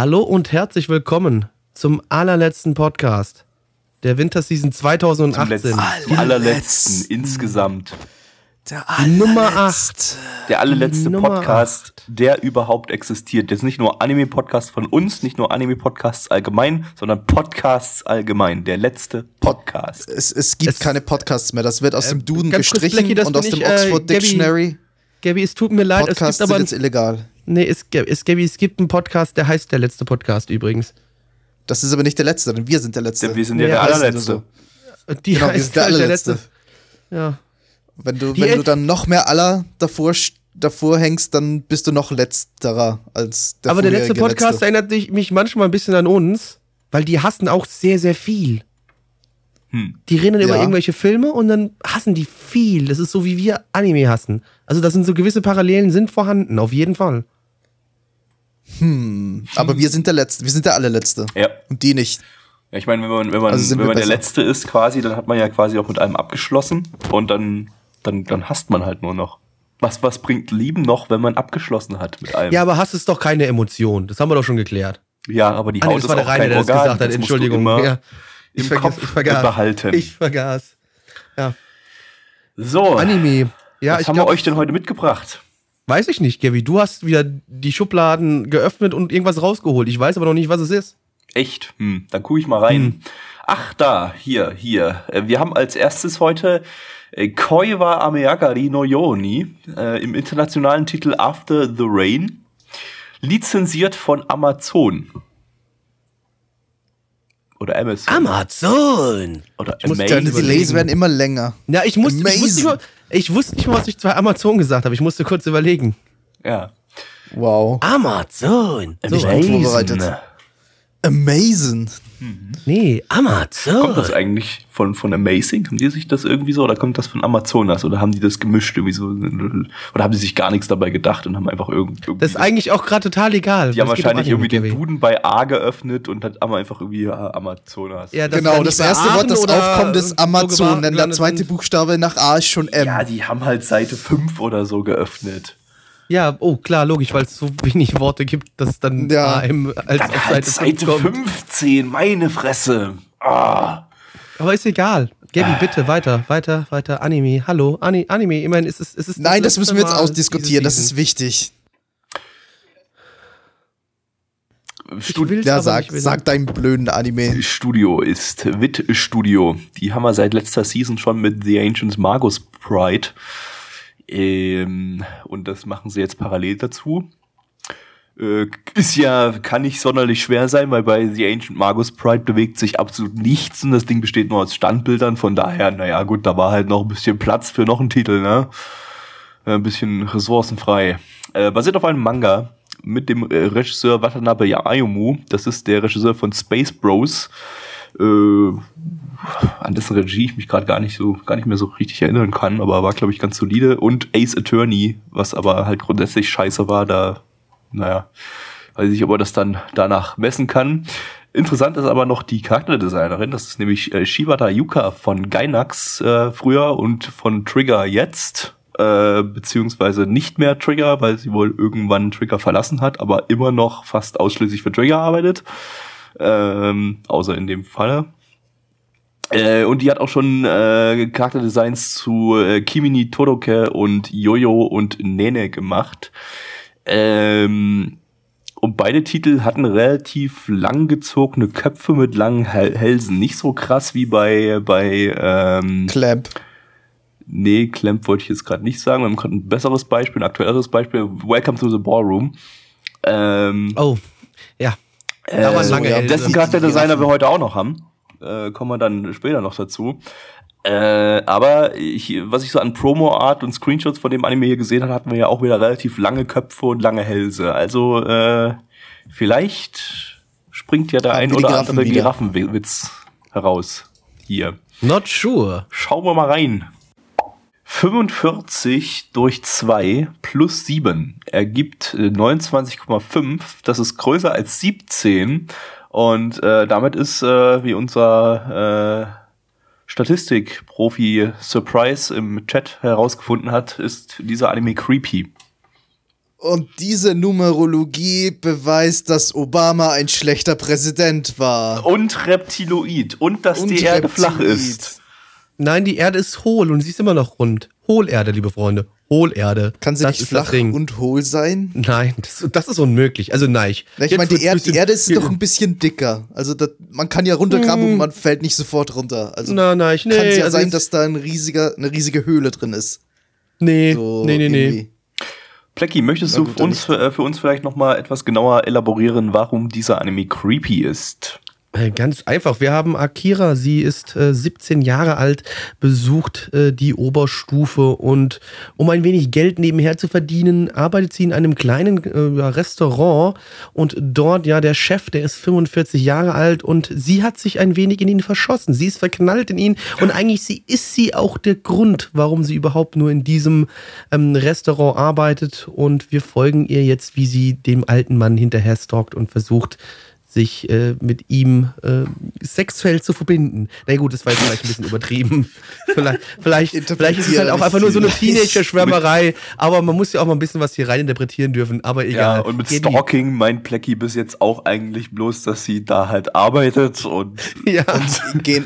Hallo und herzlich willkommen zum allerletzten Podcast der Winterseason 2018. Zum letzten, allerletzten insgesamt. Der Die Nummer 8. Der allerletzte Nummer Podcast, der überhaupt existiert. Jetzt nicht nur Anime-Podcast von uns, nicht nur Anime-Podcasts allgemein, sondern Podcasts allgemein. Der letzte Podcast. Es, es gibt Es- keine Podcasts mehr. Das wird aus dem Duden gestrichen Blackie, das und aus dem ich, äh, Oxford Gabby, Dictionary. Gabi, es tut mir leid, es Podcasts gibt sind aber jetzt illegal. Nee, es, es, es gibt einen Podcast, der heißt der letzte Podcast übrigens. Das ist aber nicht der letzte, denn wir sind der letzte. Denn wir sind ja, Ja, der allerletzte. nur Und Die Genau, wir heißt sind der halt allerletzte. Ja. Wenn du, wenn du dann noch mehr aller davor, davor hängst, dann bist du noch letzterer als der aber der letzte Podcast letzte. erinnert mich manchmal ein bisschen an uns, weil die hassen auch sehr, sehr viel. Hm. Die reden über Ja. irgendwelche Filme und dann hassen die viel. Das ist so, wie wir Anime hassen. Also, das sind so gewisse Parallelen sind vorhanden, auf jeden Fall. Aber wir sind der letzte, wir sind der allerletzte. Ja. Und die nicht. Ja, ich meine, wenn man, wenn man, Also wenn man der. Letzte ist quasi, dann hat man ja quasi auch mit allem abgeschlossen und dann, dann, dann hasst man halt nur noch. Was, was bringt Lieben noch, wenn man abgeschlossen hat mit allem? Ja, aber Hass ist doch keine Emotion. Das haben wir doch schon geklärt. Ja, aber die Ah, nee, Haut das war ist der auch Rainer, kein der das Organ. gesagt hat. das musst du Entschuldigung. immer Ja. Ich, im vergaß, Kopf ich vergaß. behalten. Ich vergaß. Ja. so, Anime. Ja, was ich haben glaub, wir euch denn heute mitgebracht? Weiß ich nicht, Gaby. Du hast wieder die Schubladen geöffnet und irgendwas rausgeholt. Ich weiß aber noch nicht, was es ist. Echt? Hm, dann gucke ich mal rein. Hm. Ach, da, hier, hier. Äh, Wir haben als erstes heute äh, Koiwa Ameagari no Yoni äh, im internationalen Titel After the Rain, lizenziert von Amazon. Oder Amazon. Amazon. Oder muss Amazon. Deine überlegen. Delays werden immer länger. Ja, ich, musste, ich, wusste nicht mal, ich wusste nicht mal, was ich bei Amazon gesagt habe. Ich musste kurz überlegen. Ja. Wow. Amazon. So, gut vorbereitet. Amazing. nee, Amazon. Kommt das eigentlich von, von Amazing? Haben die sich das irgendwie so? Oder kommt das von Amazonas? Oder haben die das gemischt irgendwie so? Oder haben die sich gar nichts dabei gedacht und haben einfach irgend- irgendwie. Das ist eigentlich auch gerade total egal. Die haben Das wahrscheinlich irgendwie den. Duden bei A geöffnet und dann haben einfach irgendwie ja, Amazonas. Ja, das genau, das erste Wort, das aufkommt, ist so Amazon, denn der zweite. Buchstabe nach A ist schon M. Ja, die haben halt Seite 5 oder so geöffnet. Ja, oh klar, logisch, weil es so wenig Worte gibt, dass dann Ja. AM als Dann auf halt Seite, Seite 5 kommt. 15, meine Fresse. Ah. Aber ist egal. Gabi, bitte weiter, weiter, weiter. Anime, hallo, Ani Anime. Ich meine, es ist, es ist Nein, das letzte müssen wir jetzt Mal ausdiskutieren, das ist wichtig. Ja, sag, sag deinen blöden Anime. Studio ist Wit Studio. Die haben wir seit letzter Season schon mit The Ancients Magus Pride. Ähm, und das machen sie jetzt parallel dazu. Äh, ist ja, kann nicht sonderlich schwer sein, weil bei The Ancient Magus Pride bewegt sich absolut nichts und das Ding besteht nur aus Standbildern. Von daher, naja, gut, da war halt noch ein bisschen Platz für noch einen Titel, ne? Äh, Ein bisschen ressourcenfrei. Äh, basiert auf einem Manga mit dem äh, Regisseur Watanabe Ayumu. Das ist der Regisseur von Space Bros. Äh, an dessen Regie ich mich gerade gar nicht so, gar nicht mehr so richtig erinnern kann, aber war, glaube ich, ganz solide. Und Ace Attorney, was aber halt grundsätzlich scheiße war, da, naja, weiß ich, ob er das dann danach messen kann. Interessant ist aber noch die Charakterdesignerin, das ist nämlich äh, Shibata Yuka von Gainax äh, früher und von Trigger jetzt, äh, beziehungsweise nicht mehr Trigger, weil sie wohl irgendwann Trigger verlassen hat, aber immer noch fast ausschließlich für Trigger arbeitet, ähm, außer in dem Falle. Äh, und die hat auch schon äh, Charakterdesigns zu äh, Kimini Toroke und Jojo und Nene gemacht. Ähm, und beide Titel hatten relativ langgezogene Köpfe mit langen Hälsen. Nicht so krass wie bei, bei ähm, Clamp. Nee, Clamp wollte ich jetzt gerade nicht sagen. Wir haben gerade ein besseres Beispiel, ein aktuelleres Beispiel. Welcome to the Ballroom. Ähm, Oh, ja. Da waren äh, lange ja, Hälse. dessen Charakterdesigner wir heute auch noch haben. Äh, kommen wir dann später noch dazu. Äh, aber ich, was ich so an Promo-Art und Screenshots von dem Anime hier gesehen habe, hatten wir ja auch wieder relativ lange Köpfe und lange Hälse. Also äh, vielleicht springt ja der ein oder Giraffen andere wieder. Giraffenwitz heraus. Hier. Not sure. Schauen wir mal rein. 45 durch 2 plus 7 ergibt äh, 29,5. Das ist größer als 17. Und äh, damit ist, äh, wie unser äh, Statistik-Profi Surprise im Chat herausgefunden hat, ist dieser Anime creepy. Und diese Numerologie beweist, dass Obama ein schlechter Präsident war. Und Reptiloid. Und dass Und die Erde flach Reptiloid. ist. Nein, die Erde ist hohl und sie ist immer noch rund. Hohlerde, liebe Freunde. Hohlerde. Kann sie das nicht flach und hohl sein? Nein, das, das ist unmöglich. Also nein. Ich, Ich meine, die, Erd die Erde ist doch ein bisschen dicker. Also das, man kann ja runtergraben Hm. und man fällt nicht sofort runter. Also Nein, nein, nee, kann es ja also sein, dass da ein riesiger, eine riesige Höhle drin ist. Nee, So nee, nee, nee. Plecki, möchtest Na du gut, für uns, äh, für uns vielleicht noch mal etwas genauer elaborieren, warum dieser Anime creepy ist? Äh, Ganz einfach. Wir haben Akira. Sie ist äh, 17 Jahre alt, besucht äh, die Oberstufe und um ein wenig Geld nebenher zu verdienen, arbeitet sie in einem kleinen äh, Restaurant und dort, ja, der Chef, der ist 45 Jahre alt und sie hat sich ein wenig in ihn verschossen. Sie ist verknallt in ihn und eigentlich sie ist sie auch der Grund, warum sie überhaupt nur in diesem ähm, Restaurant arbeitet und wir folgen ihr jetzt, wie sie dem alten Mann hinterher stalkt und versucht, sich äh, mit ihm äh, sexuell zu verbinden. Na gut, das war jetzt vielleicht ein bisschen übertrieben. vielleicht, vielleicht, vielleicht ist es halt auch einfach nur so eine Teenager-Schwärmerei, aber man muss ja auch mal ein bisschen was hier rein interpretieren dürfen, aber egal. Ja, und mit Gehen die- Stalking meint Plecki bis jetzt auch eigentlich bloß, dass sie da halt arbeitet und Ja, Und ge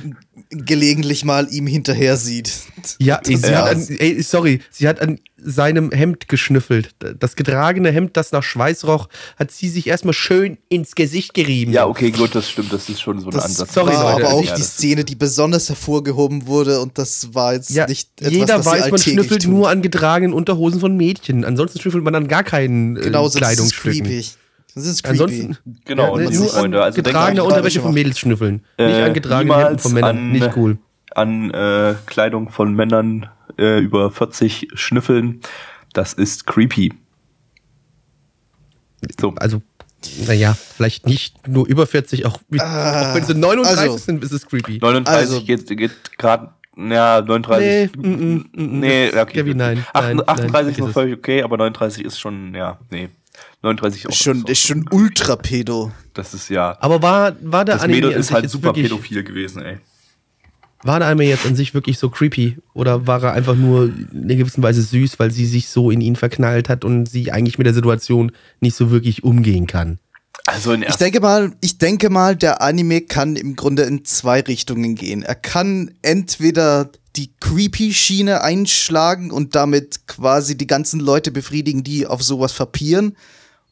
gelegentlich mal ihm hinterher sieht. ja, sie Ja. hat an, ey, sorry, sie hat an seinem Hemd geschnüffelt. Das getragene Hemd, das nach Schweiß roch, hat sie sich erstmal schön ins Gesicht gerieben. ja, okay, gut, das stimmt, das ist schon so ein Das Ansatz. Sorry, war Leute, aber auch Ja, die Szene, die besonders hervorgehoben wurde und das war jetzt Ja, nicht etwas, jeder weiß, man schnüffelt tun. nur an getragenen Unterhosen von Mädchen. Ansonsten schnüffelt man an gar keinen äh, Genau, so, das ist creepy. Das ist creepy. Ansonsten Genau, ja, und ne, nur Freunde, also getragene Unterwäsche von. Mädels schnüffeln. Äh, nicht an getragene Hemden von Männern. an- nicht cool. an äh, Kleidung von Männern äh, über 40 schnüffeln, das ist creepy. So, Also, naja, vielleicht nicht nur über 40, auch, mit, auch wenn sie 39 also- sind, ist es creepy. 39 Also- geht, geht gerade, ja, 39. Nee, mm, mm, mm, nee, das- okay. Kevin, nein, Acht- nein, nein, 38 ist noch völlig okay, aber 39 ist schon, ja, nee. 39 auch. Ist schon, ist schon ultra pedo. Das ist ja. Aber war, war der Das Anime Mädel an ist halt jetzt super wirklich, pädophil gewesen, ey. War der Anime jetzt an sich wirklich so creepy? Oder war er einfach nur in einer gewissen Weise süß, weil sie sich so in ihn verknallt hat und sie eigentlich mit der Situation nicht so wirklich umgehen kann? Also in Ich erster denke mal, ich denke mal, der Anime kann im Grunde in zwei Richtungen gehen. Er kann entweder die Creepy-Schiene einschlagen und damit quasi die ganzen Leute befriedigen, die auf sowas verpieren.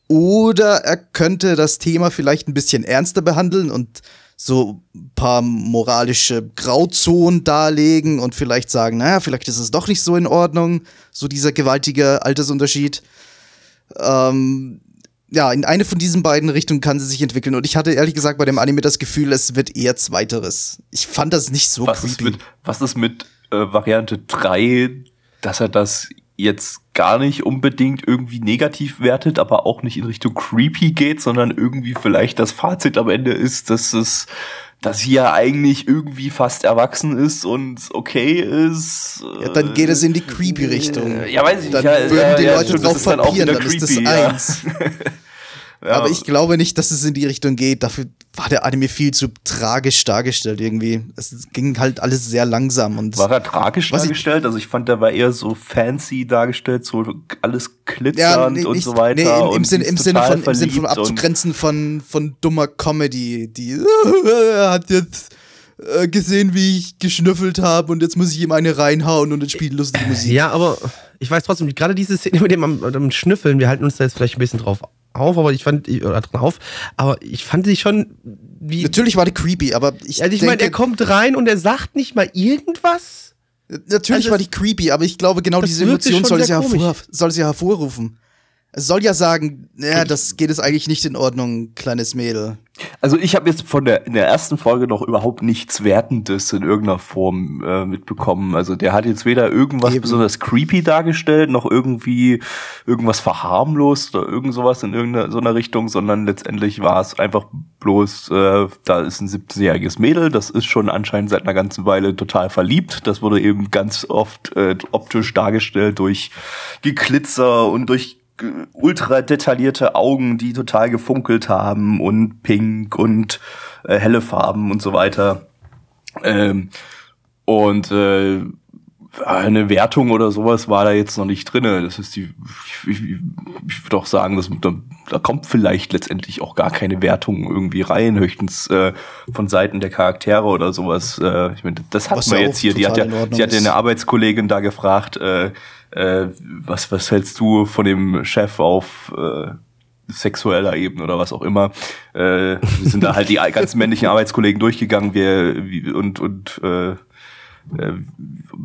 Oder er könnte das Thema vielleicht ein bisschen ernster behandeln und so ein paar moralische Grauzonen darlegen und vielleicht sagen, naja, vielleicht ist es doch nicht so in Ordnung, so dieser gewaltige Altersunterschied. Ähm, ja, in eine von diesen beiden Richtungen kann sie sich entwickeln. Und ich hatte ehrlich gesagt bei dem Anime das Gefühl, es wird eher zweiteres. Ich fand das nicht so was ist creepy. mit, was ist mit äh, Variante 3, dass er das jetzt gar nicht unbedingt irgendwie negativ wertet, aber auch nicht in Richtung creepy geht, sondern irgendwie vielleicht das Fazit am Ende ist, dass es, dass sie ja eigentlich irgendwie fast erwachsen ist und okay ist. ja, dann geht es in die creepy Richtung. Äh, Ja, weiß ich Dann nicht. Ja, würden ja, die ja, Leute das drauf ist dann papieren, wieder dann ist das ja. eins. Ja. Aber ich glaube nicht, dass es in die Richtung geht. Dafür war der Anime viel zu tragisch dargestellt irgendwie. Es ging halt alles sehr langsam und War er tragisch Was ich- dargestellt? also ich fand, der war eher so fancy dargestellt, so alles ja, glitzernd nee, und nicht, so weiter. nee, im, im, und Sinn, im, Sinne total von, im Sinne von abzugrenzen von, von dummer Comedy, die er hat jetzt äh, gesehen, wie ich geschnüffelt habe und jetzt muss ich ihm eine reinhauen und dann spielt lustige Musik. Ja, aber ich weiß trotzdem, gerade diese Szene mit dem am, am Schnüffeln, wir halten uns da jetzt vielleicht ein bisschen drauf auf, aber ich fand, oder drauf, aber ich fand sie schon wie. Natürlich war die creepy, aber ich, Also ich meine, er kommt rein und er sagt nicht mal irgendwas. natürlich also war die creepy, aber ich glaube, genau diese Emotion soll sie, hervor, soll sie hervorrufen. Es soll ja sagen, ja, das geht es eigentlich nicht in Ordnung, kleines Mädel. Also ich habe jetzt von der in der ersten Folge noch überhaupt nichts Wertendes in irgendeiner Form äh, mitbekommen. Also der hat jetzt weder irgendwas Eben. besonders creepy dargestellt, noch irgendwie irgendwas verharmlost oder irgend sowas in irgendeiner so einer Richtung, sondern letztendlich war es einfach bloß, äh, da ist ein 17-jähriges Mädel, das ist schon anscheinend seit einer ganzen Weile total verliebt. Das wurde eben ganz oft äh, optisch dargestellt durch Geglitzer und durch ultra detaillierte Augen, die total gefunkelt haben und pink und äh, helle Farben und so weiter. Ähm, und äh, eine Wertung oder sowas war da jetzt noch nicht drinne. Das ist die, ich, ich, ich würde auch sagen, dass, da, da kommt vielleicht letztendlich auch gar keine Wertung irgendwie rein, höchstens äh, von Seiten der Charaktere oder sowas. Äh, ich meine, das hat man ja jetzt hier. Die hat ja, sie hat ja eine Arbeitskollegin da gefragt, äh, äh, was, was hältst du von dem Chef auf äh, sexueller Ebene oder was auch immer. Äh, wir sind da halt die ganzen männlichen Arbeitskollegen durchgegangen wir, und, und äh, äh,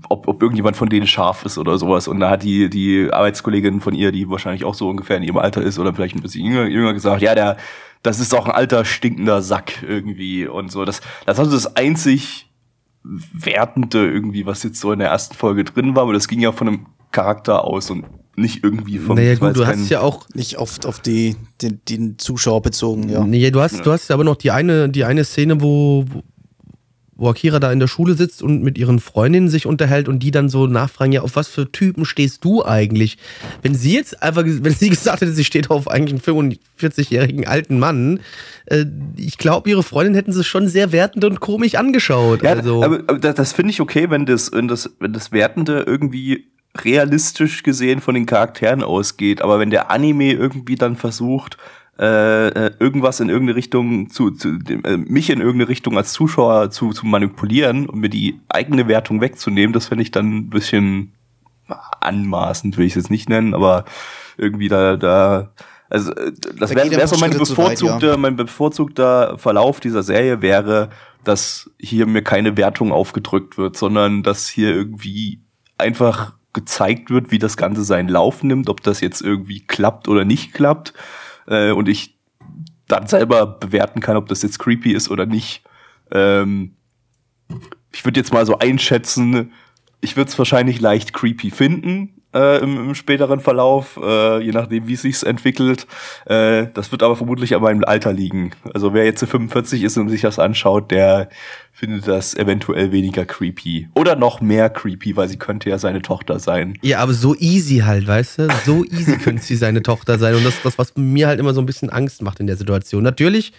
ob, ob irgendjemand von denen scharf ist oder sowas. Und da hat die, die Arbeitskollegin von ihr, die wahrscheinlich auch so ungefähr in ihrem Alter ist oder vielleicht ein bisschen jünger, jünger gesagt, ja, der, das ist doch ein alter, stinkender Sack irgendwie und so. Das, das also das einzig Wertende irgendwie, was jetzt so in der ersten Folge drin war, aber das ging ja von einem Charakter aus und nicht irgendwie vom naja, gut, du hast ja auch Nicht oft auf die, den, den Zuschauer bezogen, ja. Nee, du hast, du hast aber noch die eine, die eine Szene, wo, wo- Akira da in der Schule sitzt und mit ihren Freundinnen sich unterhält und die dann so nachfragen, ja, auf was für Typen stehst du eigentlich? Wenn sie jetzt einfach, wenn sie gesagt hätte, sie steht auf eigentlich einen 45-jährigen alten Mann, äh, ich glaube, ihre Freundinnen hätten sie schon sehr wertend und komisch angeschaut. Ja, also, aber, aber das, das finde ich okay, wenn das, wenn das, wenn das Wertende irgendwie realistisch gesehen von den Charakteren ausgeht. Aber wenn der Anime irgendwie dann versucht, äh, äh, irgendwas in irgendeine Richtung zu, zu äh, mich in irgendeine Richtung als Zuschauer zu, zu manipulieren und mir die eigene Wertung wegzunehmen, das finde ich dann ein bisschen anmaßend, will ich es jetzt nicht nennen, aber irgendwie da, da, also äh, das Da wäre wär so mein Schritte zu weit, bevorzugter, mein bevorzugter Verlauf dieser Serie wäre, dass hier mir keine Wertung aufgedrückt wird, sondern dass hier irgendwie einfach gezeigt wird, wie das Ganze seinen Lauf nimmt, ob das jetzt irgendwie klappt oder nicht klappt. Äh, und ich dann selber bewerten kann, ob das jetzt creepy ist oder nicht. Ähm, ich würde jetzt mal so einschätzen, ich würde es wahrscheinlich leicht creepy finden äh, im, im späteren Verlauf, äh, je nachdem, wie es sich entwickelt. Äh, das wird aber vermutlich an meinem Alter liegen. Also wer jetzt 45 ist und sich das anschaut, der findet das eventuell weniger creepy. Oder noch mehr creepy, weil sie könnte ja seine Tochter sein. ja, aber so easy halt, weißt du? So easy könnte sie seine Tochter sein. Und das ist das, was mir halt immer so ein bisschen Angst macht in der Situation. Natürlich,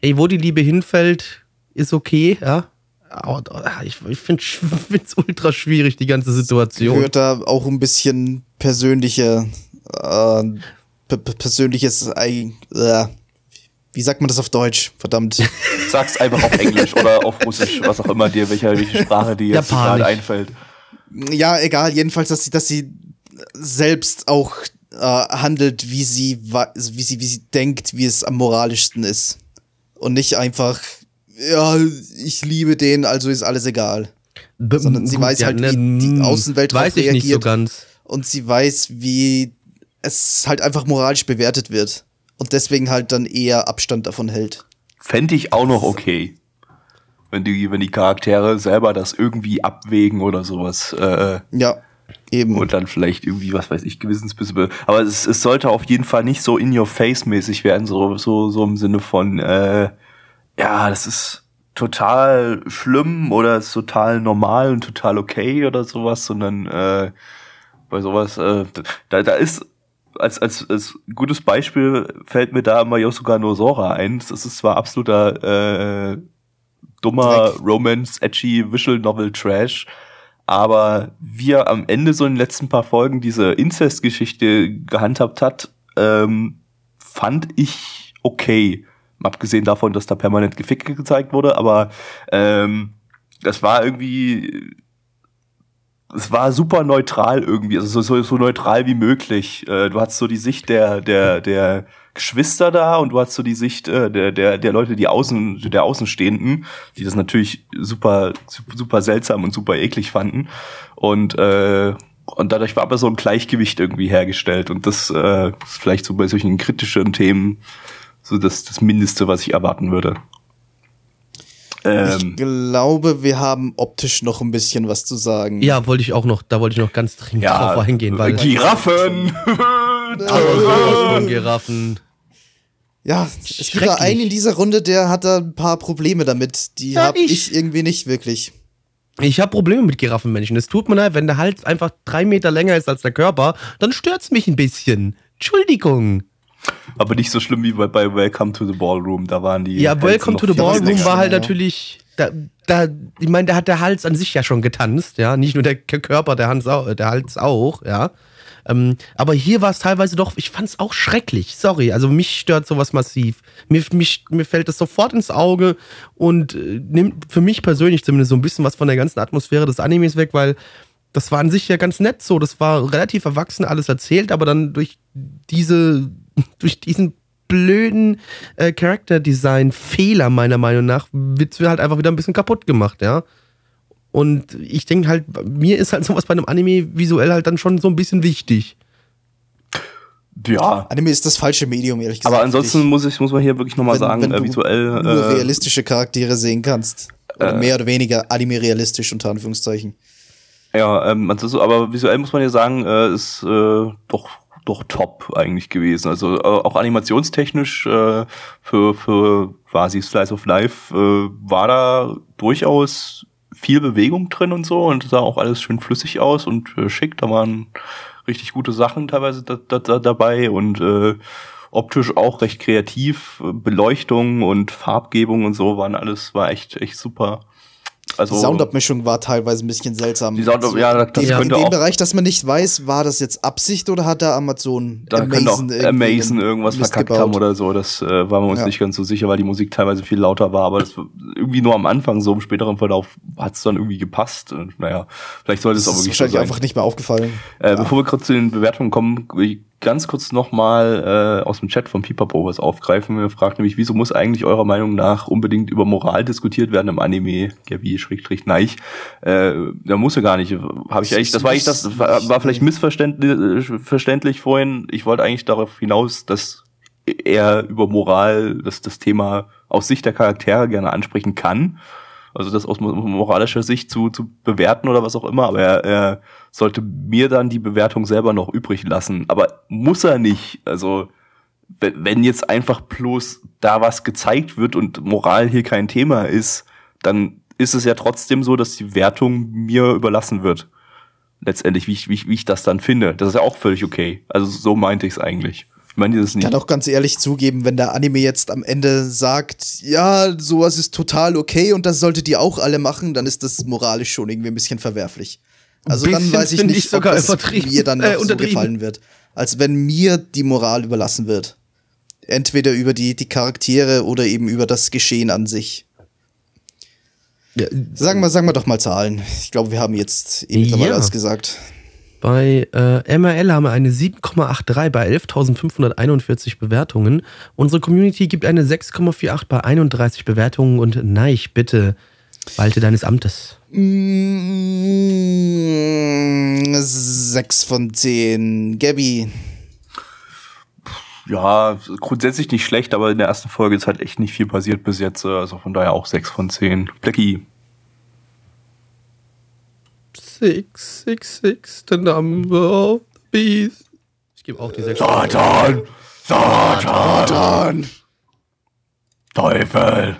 ey, wo die Liebe hinfällt, ist okay, ja. Ich, ich finde es ultra schwierig, die ganze Situation. Gehört da auch ein bisschen persönliche, äh, persönliches, äh, wie sagt man das auf Deutsch? Verdammt. Sag's einfach auf Englisch oder auf Russisch, was auch immer dir, welche, welche Sprache dir jetzt gerade einfällt. ja, egal, jedenfalls, dass sie, dass sie selbst auch äh, handelt, wie sie, wie sie, wie sie denkt, wie es am moralischsten ist. Und nicht einfach, ja, ich liebe den, also ist alles egal. B- sondern sie gut, weiß halt, wie ne, die mm, Außenwelt drauf Weiß ich nicht so reagiert. ganz. Und sie weiß, wie es halt einfach moralisch bewertet wird. Und deswegen halt dann eher Abstand davon hält. Fände ich auch noch okay. Wenn die, wenn die Charaktere selber das irgendwie abwägen oder sowas. Äh, Ja, eben. und dann vielleicht irgendwie, was weiß ich, Gewissensbisse. Aber es, es sollte auf jeden Fall nicht so in your face mäßig werden, so, so, so im Sinne von, äh, ja, das ist total schlimm oder ist total normal und total okay oder sowas, sondern äh, bei sowas, äh, da, da ist als, als, als gutes Beispiel fällt mir da immer Yosuga no Sora ein. Das ist zwar absoluter äh, dummer Dreck. Romance, edgy, Visual Novel Trash, aber wie er am Ende so in den letzten paar Folgen diese Inzest-Geschichte gehandhabt hat, ähm, fand ich okay. Abgesehen davon, dass da permanent Geficke gezeigt wurde, aber ähm, das war irgendwie es war super neutral irgendwie, also so, so, neutral wie möglich. Äh, du hattest so die Sicht der, der, der Geschwister da und du hattest so die Sicht äh, der, der, der Leute, die außen, der Außenstehenden, die das natürlich super, super seltsam und super eklig fanden. Und, äh, Und dadurch war aber so ein Gleichgewicht irgendwie hergestellt. Und das äh, ist vielleicht so bei solchen kritischen Themen so das, das Mindeste, was ich erwarten würde. Ähm, ich glaube, wir haben optisch noch ein bisschen was zu sagen. Ja, wollte ich auch noch, da wollte ich noch ganz dringend ja, drauf eingehen, weil. Giraffen! von Giraffen. Ja, es gibt da einen in dieser Runde, der hat da ein paar Probleme damit. Die ja, habe ich. ich irgendwie nicht wirklich. Ich habe Probleme mit Giraffenmenschen. Es tut mir leid, wenn der Hals einfach drei Meter länger ist als der Körper, dann stört's mich ein bisschen. Entschuldigung. Aber nicht so schlimm wie bei, bei Welcome to the Ballroom. Da waren die. Ja, Welcome to the Ballroom war halt natürlich. Da, da, ich meine, da hat der Hals an sich ja schon getanzt, ja. Nicht nur der Körper, der, Hans auch, der Hals auch, ja. Ähm, aber hier war es teilweise doch, ich fand es auch schrecklich. Sorry, also mich stört sowas massiv. Mir, mich, mir fällt das sofort ins Auge und äh, nimmt für mich persönlich zumindest so ein bisschen was von der ganzen Atmosphäre des Animes weg, weil das war an sich ja ganz nett so. Das war relativ erwachsen alles erzählt, aber dann durch diese, durch diesen blöden äh, Character Design Fehler meiner Meinung nach wird halt einfach wieder ein bisschen kaputt gemacht, ja. Und ich denke halt, mir ist halt sowas bei einem Anime visuell halt dann schon so ein bisschen wichtig. Ja. Anime ist das falsche Medium, ehrlich gesagt. Aber ansonsten muss ich, muss man hier wirklich nochmal sagen, wenn äh, visuell. Nur äh, realistische Charaktere sehen kannst. Oder äh, mehr oder weniger Anime-realistisch unter Anführungszeichen. Ja, ähm, also, aber visuell muss man ja sagen, äh, ist äh, doch doch top eigentlich gewesen. Also äh, auch animationstechnisch äh, für für quasi Slice of Life äh, war da durchaus viel Bewegung drin und so und sah auch alles schön flüssig aus und äh, schick. Da waren richtig gute Sachen teilweise da, da, da dabei und äh, optisch auch recht kreativ. Beleuchtung und Farbgebung und so waren alles, war echt, echt super. Also, die Soundabmischung war teilweise ein bisschen seltsam. Die Sound ja, das ja. könnte in dem auch, Bereich, dass man nicht weiß, war das jetzt Absicht oder hat da Amazon da Amazon, Amazon irgendwas Mist verkackt gebaut. haben oder so. Das äh, waren wir uns ja. nicht ganz so sicher, weil die Musik teilweise viel lauter war. Aber das irgendwie nur am Anfang, so im späteren Verlauf, hat es dann irgendwie gepasst. Und, naja, vielleicht sollte es auch wirklich. Das ist wahrscheinlich so einfach nicht mehr aufgefallen. Äh, ja. Bevor wir kurz zu den Bewertungen kommen, ganz kurz nochmal äh, aus dem Chat von Pipapo was aufgreifen. Er fragt nämlich, wieso muss eigentlich eurer Meinung nach unbedingt über Moral diskutiert werden im Anime? Gabi Schrägstrich Neich. Äh, da muss er gar nicht. Habe ich eigentlich, das war ich, das war, war vielleicht missverständlich vorhin. Ich wollte eigentlich darauf hinaus, dass er über Moral, dass das Thema aus Sicht der Charaktere gerne ansprechen kann also das aus moralischer Sicht zu, zu bewerten oder was auch immer, aber er, er sollte mir dann die Bewertung selber noch übrig lassen. Aber muss er nicht. Also wenn jetzt einfach bloß da was gezeigt wird und Moral hier kein Thema ist, dann ist es ja trotzdem so, dass die Wertung mir überlassen wird. Letztendlich, wie ich, wie ich, wie ich das dann finde. Das ist ja auch völlig okay. Also so meinte ich es eigentlich. Ich meine das nicht. Ich kann auch ganz ehrlich zugeben, wenn der Anime jetzt am Ende sagt, ja, sowas ist total okay und das solltet ihr auch alle machen, dann ist das moralisch schon irgendwie ein bisschen verwerflich. Also bisschen dann weiß ich nicht, ich sogar ob das mir dann äh, so gefallen wird. Als wenn mir die Moral überlassen wird. Entweder über die, die Charaktere oder eben über das Geschehen an sich. Ja, sagen, wir, sagen wir doch mal Zahlen. Ich glaube, wir haben jetzt eben ja. alles gesagt. Bei äh, MRL haben wir eine 7,83 bei 11.541 Bewertungen. Unsere Community gibt eine 6,48 bei 31 Bewertungen. Und Neich, bitte, walte deines Amtes. 6 von 10. Gabby. Ja, grundsätzlich nicht schlecht, aber in der ersten Folge ist halt echt nicht viel passiert bis jetzt. Also von daher auch 6 von 10. Blackie. Six, six, six, the number of the beast. Ich gebe auch die sechs. Satan! Satan! Teufel!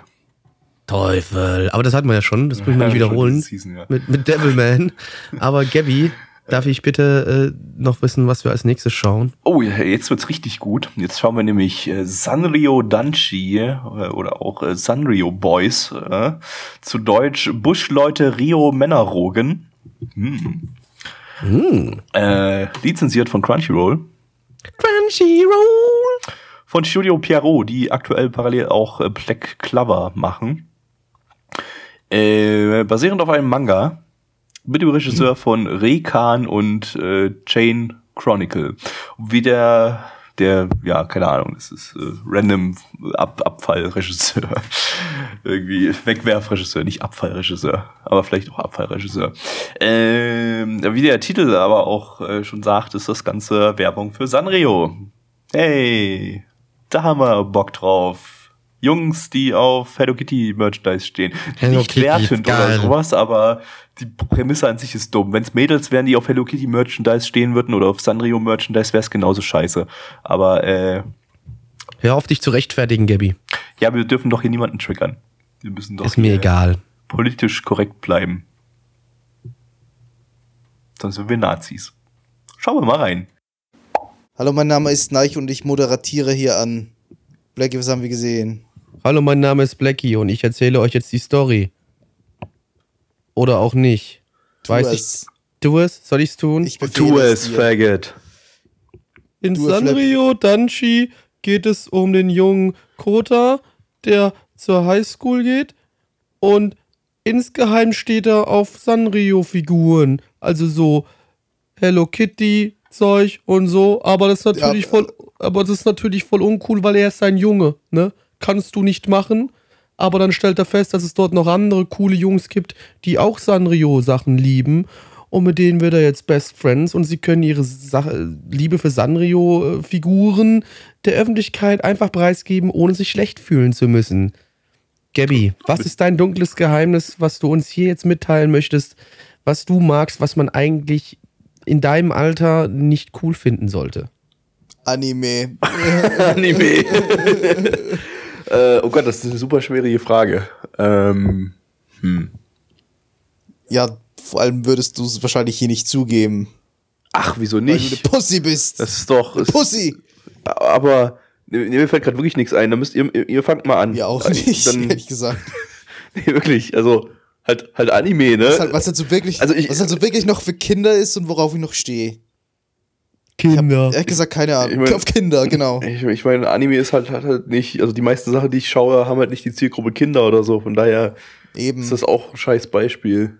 Teufel. Aber das hatten wir ja schon, das müssen wir nicht wiederholen. Season, ja. mit, mit Devilman. Aber Gabby, darf ich bitte äh, noch wissen, was wir als nächstes schauen? Oh, jetzt wird's richtig gut. Jetzt schauen wir nämlich äh, Sanrio Danchi äh, oder auch äh, Sanrio Boys. Äh, zu Deutsch Buschleute Rio Männerrogen. Hm. Hm. Äh, lizenziert von Crunchyroll. Crunchyroll! Von Studio Pierrot, die aktuell parallel auch äh, Black Clover machen. Äh, basierend auf einem Manga. Mit dem Regisseur von Rekan und äh, Chain Chronicle. Wie der der, ja, keine Ahnung, das ist äh, random Ab Abfallregisseur. Irgendwie Wegwerfregisseur, nicht Abfallregisseur, aber vielleicht auch Abfallregisseur. Ähm, wie der Titel aber auch äh, schon sagt, ist das Ganze Werbung für Sanrio. Hey, da haben wir Bock drauf. Jungs, die auf Hello Kitty Merchandise stehen. Hello nicht Kitty, wertend oder sowas, aber die Prämisse an sich ist dumm. Wenn es Mädels wären, die auf Hello Kitty Merchandise stehen würden oder auf Sanrio Merchandise, wäre es genauso scheiße. Aber äh, Hör auf, dich zu rechtfertigen, Gabby. ja, wir dürfen doch hier niemanden triggern. Wir müssen doch Ist mir egal. politisch korrekt bleiben. Sonst sind wir Nazis. Schauen wir mal rein. Hallo, mein Name ist Neich und ich moderatiere hier an. Blackie, was haben wir gesehen? Hallo, mein Name ist Blackie und ich erzähle euch jetzt die Story. Oder auch nicht. Tu Weiß es. ich. Tu es? Soll ich's tun? Ich Tu es, dir. Faggot. In Du. Sanrio Danchi geht es um den jungen Kota, der zur Highschool geht und insgeheim steht er auf Sanrio-Figuren. Also so Hello Kitty Zeug und so, aber das ist natürlich Ja. voll, aber das ist natürlich voll uncool, weil er ist ein Junge, ne? Kannst du nicht machen. Aber dann stellt er fest, dass es dort noch andere coole Jungs gibt, die auch Sanrio-Sachen lieben. Und mit denen wird er jetzt Best Friends und sie können ihre Sache, Liebe für Sanrio-Figuren der Öffentlichkeit einfach preisgeben, ohne sich schlecht fühlen zu müssen. Gabby, was ist dein dunkles Geheimnis, was du uns hier jetzt mitteilen möchtest, was du magst, was man eigentlich in deinem Alter nicht cool finden sollte? Anime. Anime. äh, oh Gott, das ist eine super schwierige Frage. Ähm, hm. Ja, vor allem würdest du es wahrscheinlich hier nicht zugeben, Ach, wieso weil du eine nicht? Pussy bist. Das ist doch. Ist, Pussy! aber mir fällt gerade wirklich nichts ein. Da müsst ihr, ihr, fangt mal an. Ja, auch nicht, Dann, ehrlich gesagt. nee, wirklich, also halt, halt Anime, ne? Was halt, was halt so wirklich, Also ich- was halt so wirklich noch für Kinder ist und worauf ich noch stehe. Kinder. Ehrlich gesagt, keine Ahnung. Ich mein- Auf Kinder, genau. Ich, ich meine, Anime ist halt, halt nicht, also die meisten Sachen, die ich schaue, haben halt nicht die Zielgruppe Kinder oder so. Von daher Eben. ist das auch ein scheiß Beispiel.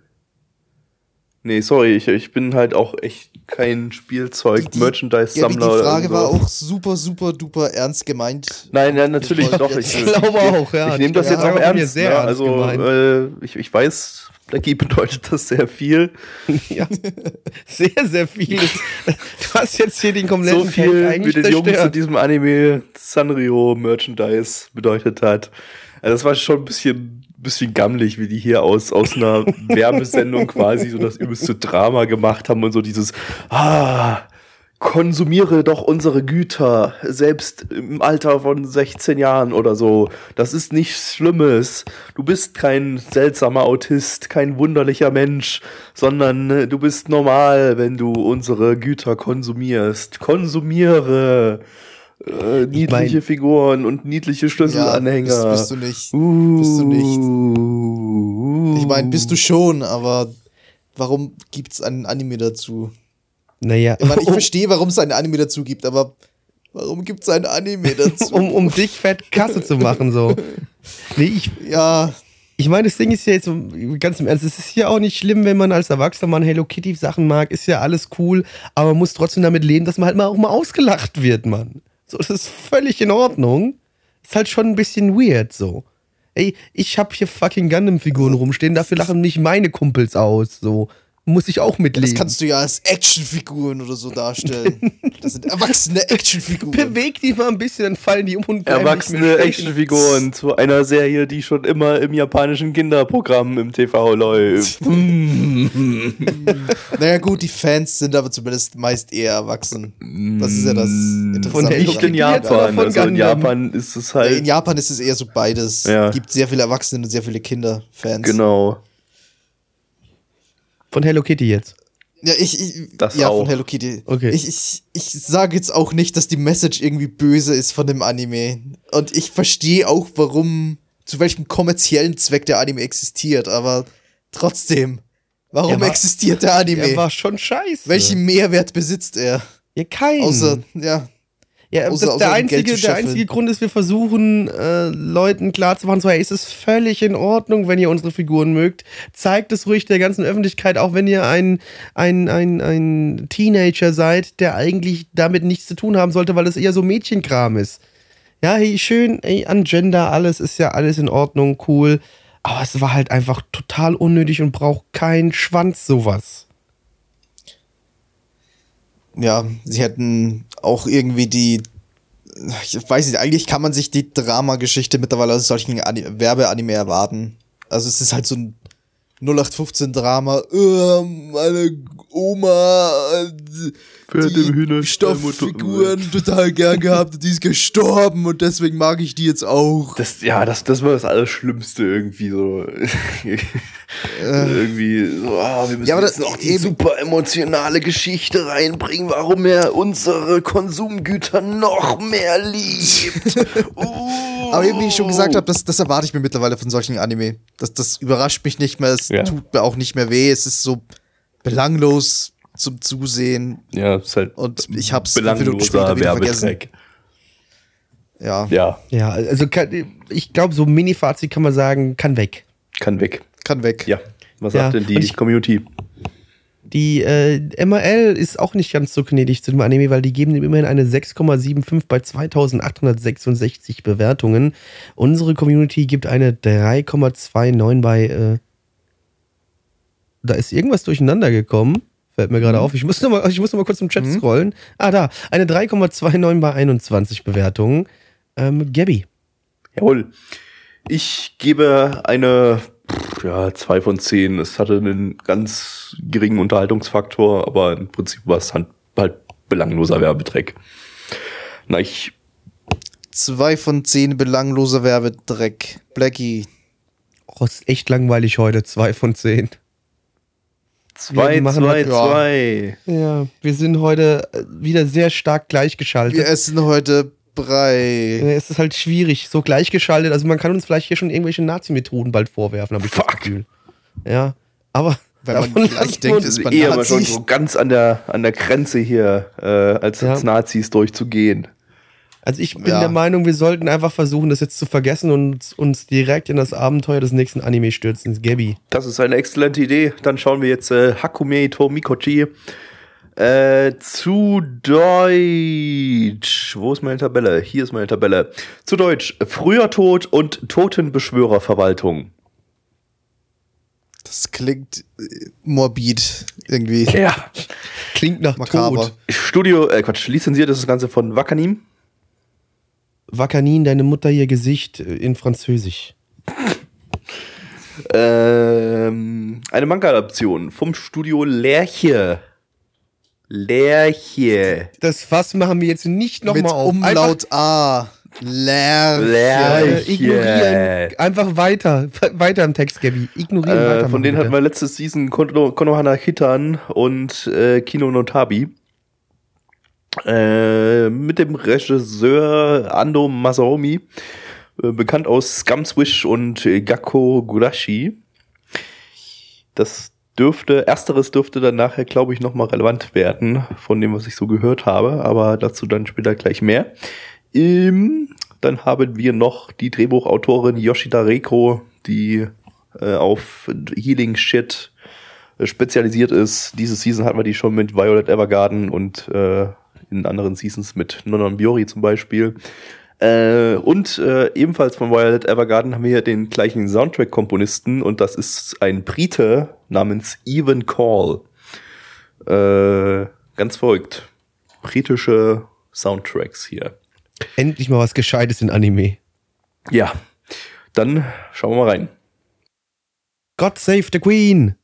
Nee, sorry, ich, ich bin halt auch echt kein Spielzeug, Die- die-. Ja, Frage war auch super, super, duper ernst gemeint. Nein, ja, natürlich Ich doch. Ich, Ich glaube auch, ja. Ich nehme das jetzt auch ernst. sehr ne? ernst also, gemeint. äh, ich, ich weiß, Blackie bedeutet das sehr viel. Ja, sehr, sehr viel. Du hast jetzt hier den So kompletten viel Feld wie den in zerstört. diesem Anime Sanrio Merchandise bedeutet hat. Also das war schon ein bisschen, bisschen gammelig, wie die hier aus, aus einer Werbesendung quasi so das übelste Drama gemacht haben und so dieses, ah, konsumiere doch unsere Güter, selbst im Alter von 16 Jahren oder so. Das ist nichts Schlimmes. Du bist kein seltsamer Autist, kein wunderlicher Mensch, sondern äh, du bist normal, wenn du unsere Güter konsumierst. Konsumiere äh, niedliche mein- Figuren und niedliche Schlüsselanhänger. Ja, bist, bist du nicht. Uh, bist du nicht. Ich meine, bist du schon, aber warum gibt's einen Anime dazu? Naja, Ich meine, ich verstehe, warum es einen Anime dazu gibt, aber warum gibt's einen Anime dazu? um, um dich fett Kasse zu machen, so. Nee, ich, ja, ich meine, das Ding ist ja jetzt so, ganz im Ernst, es ist ja auch nicht schlimm, wenn man als Erwachsener mal Hello Kitty Sachen mag, ist ja alles cool, aber man muss trotzdem damit leben, dass man halt mal auch mal ausgelacht wird, Mann. So, das ist völlig in Ordnung. Ist halt schon ein bisschen weird, so. Ey, ich hab hier fucking Gundam-Figuren rumstehen, dafür lachen mich meine Kumpels aus, so. Muss ich auch das mitleben. kannst du ja als Actionfiguren oder so darstellen. Das sind erwachsene Actionfiguren. Beweg die mal ein bisschen, dann fallen die um und Erwachsene. Actionfiguren zu einer Serie, die schon immer im japanischen Kinderprogramm im TV läuft. Naja, gut, die Fans sind aber zumindest meist eher erwachsen. Das ist ja das Interessante. Von der Nicht in Japan. von Also in. Japan ist es halt. In Japan ist es eher so beides. Ja. Es gibt sehr viele Erwachsene und sehr viele Kinderfans. Genau. Von Hello Kitty jetzt. Ja, ich, ich Das ja, auch. von Hello Kitty. Okay. Ich, ich, ich sage jetzt auch nicht, dass die Message irgendwie böse ist von dem Anime. Und ich verstehe auch, warum, zu welchem kommerziellen Zweck der Anime existiert, aber trotzdem, warum war- existiert der Anime? Er war schon scheiße. Welchen Mehrwert besitzt er? Ja, kein. Außer, ja, Ja, Außer- das, der, einzige, der einzige Grund ist, wir versuchen äh, Leuten klarzumachen, so, hey, es ist völlig in Ordnung, wenn ihr unsere Figuren mögt. Zeigt es ruhig der ganzen Öffentlichkeit, auch wenn ihr ein, ein, ein, ein Teenager seid, der eigentlich damit nichts zu tun haben sollte, weil es eher so Mädchenkram ist. Ja, hey, schön, ey, an Gender, alles ist ja alles in Ordnung, cool. Aber es war halt einfach total unnötig und braucht keinen Schwanz, sowas. Ja, sie hätten auch irgendwie die. Ich weiß nicht, eigentlich kann man sich die Dramageschichte mittlerweile aus solchen Ani Werbeanime erwarten. Also es ist halt so ein 0815-Drama. Äh, meine Oma äh, im die Hühnerstall Stofffiguren total gern gehabt und die ist gestorben und deswegen mag ich die jetzt auch. Das, ja, das, das war das Allerschlimmste irgendwie so. irgendwie so, ah, wir müssen Ja, jetzt das- noch die super emotionale Geschichte reinbringen, warum er unsere Konsumgüter noch mehr liebt. uh. Aber eben, wie ich schon gesagt habe, das, das erwarte ich mir mittlerweile von solchen Anime. Das, das überrascht mich nicht mehr, es Ja. tut mir auch nicht mehr weh, es ist so belanglos zum Zusehen. Ja, ist halt Und ich hab's fünf Minuten belangloser später wieder vergessen. Ja, Ja, Ja, also kann, ich glaube, so Mini-Fazit kann man sagen, kann weg. kann weg. kann weg. Ja. Was Ja, sagt denn die ich- Community? Die äh, MRL ist auch nicht ganz so gnädig zu dem Anime, weil die geben ihm immerhin eine 6,75 bei 2866 Bewertungen. Unsere Community gibt eine 3,29 bei. Äh, da ist irgendwas durcheinander gekommen. Fällt mir gerade auf. Ich muss, noch mal, ich muss noch mal kurz im Chat scrollen. Ah, da. Eine 3,29 bei 21 Bewertungen. Ähm, Gabby. Jawohl. Ich gebe eine ja, zwei von zehn. Es hatte einen ganz geringen Unterhaltungsfaktor, aber im Prinzip war es halt, halt belangloser Werbetreck. Na, ich, Zwei von zehn belangloser Werbedreck. Blackie. Oh, ist echt langweilig heute. 2 von 10. zwei, machen zwei, das- ja. zwei. Ja, wir sind heute äh, wieder sehr stark gleichgeschaltet. Wir essen heute Brei. Ja, Es ist halt schwierig, so gleichgeschaltet. Also man kann uns vielleicht hier schon irgendwelche Nazi-Methoden bald vorwerfen, habe ich das Fuck. Gefühl. Ja, aber Wenn man gleich denkt, ist man Eher schon so ganz an der, an der Grenze hier, äh, als, Ja. als Nazis durchzugehen. Also ich bin Ja. der Meinung, wir sollten einfach versuchen, das jetzt zu vergessen und uns direkt in das Abenteuer des nächsten Anime stürzen, Gabby. Das ist eine exzellente Idee. Dann schauen wir jetzt äh, Hakume Tomikochi äh, zu Deutsch. Wo ist meine Tabelle? Hier ist meine Tabelle. Zu Deutsch. Früher Tod und Totenbeschwörerverwaltung. Das klingt äh, morbid irgendwie. Ja. Klingt nach Makaber. Tod. Studio, äh Quatsch, lizenziert ist das Ganze von Wakanim. Wakanin, deine Mutter, ihr Gesicht äh, in Französisch. Ähm, eine Manga-Adaption vom Studio Lerche. Lerche. Das Fass machen wir jetzt nicht Mit nochmal auf. Umlaut A. Lerche. Lerche. Äh, ignorieren. Einfach weiter. Weiter im Text, Gabby. Ignorieren weiter. Äh, von denen hatten wir letzte Season Kono, Konohana Hitan und äh, Kino Notabi. Äh, mit dem Regisseur Ando Masaomi, äh, bekannt aus Scumswish und äh, Gakko Gurashi. Das dürfte, ersteres dürfte dann nachher, glaube ich, nochmal relevant werden, von dem, was ich so gehört habe, aber dazu dann später gleich mehr. Ähm, dann haben wir noch die Drehbuchautorin Yoshida Reiko, die äh, auf Healing Shit äh, spezialisiert ist. Diese Season hatten wir die schon mit Violet Evergarden und äh, in anderen Seasons mit Nonon Biori zum Beispiel. Äh, und äh, ebenfalls von Violet Evergarden haben wir hier den gleichen Soundtrack-Komponisten und das ist ein Brite namens Evan Call. Äh, ganz verrückt. Britische Soundtracks hier. Endlich mal was Gescheites in Anime. Ja, dann schauen wir mal rein. God save the Queen!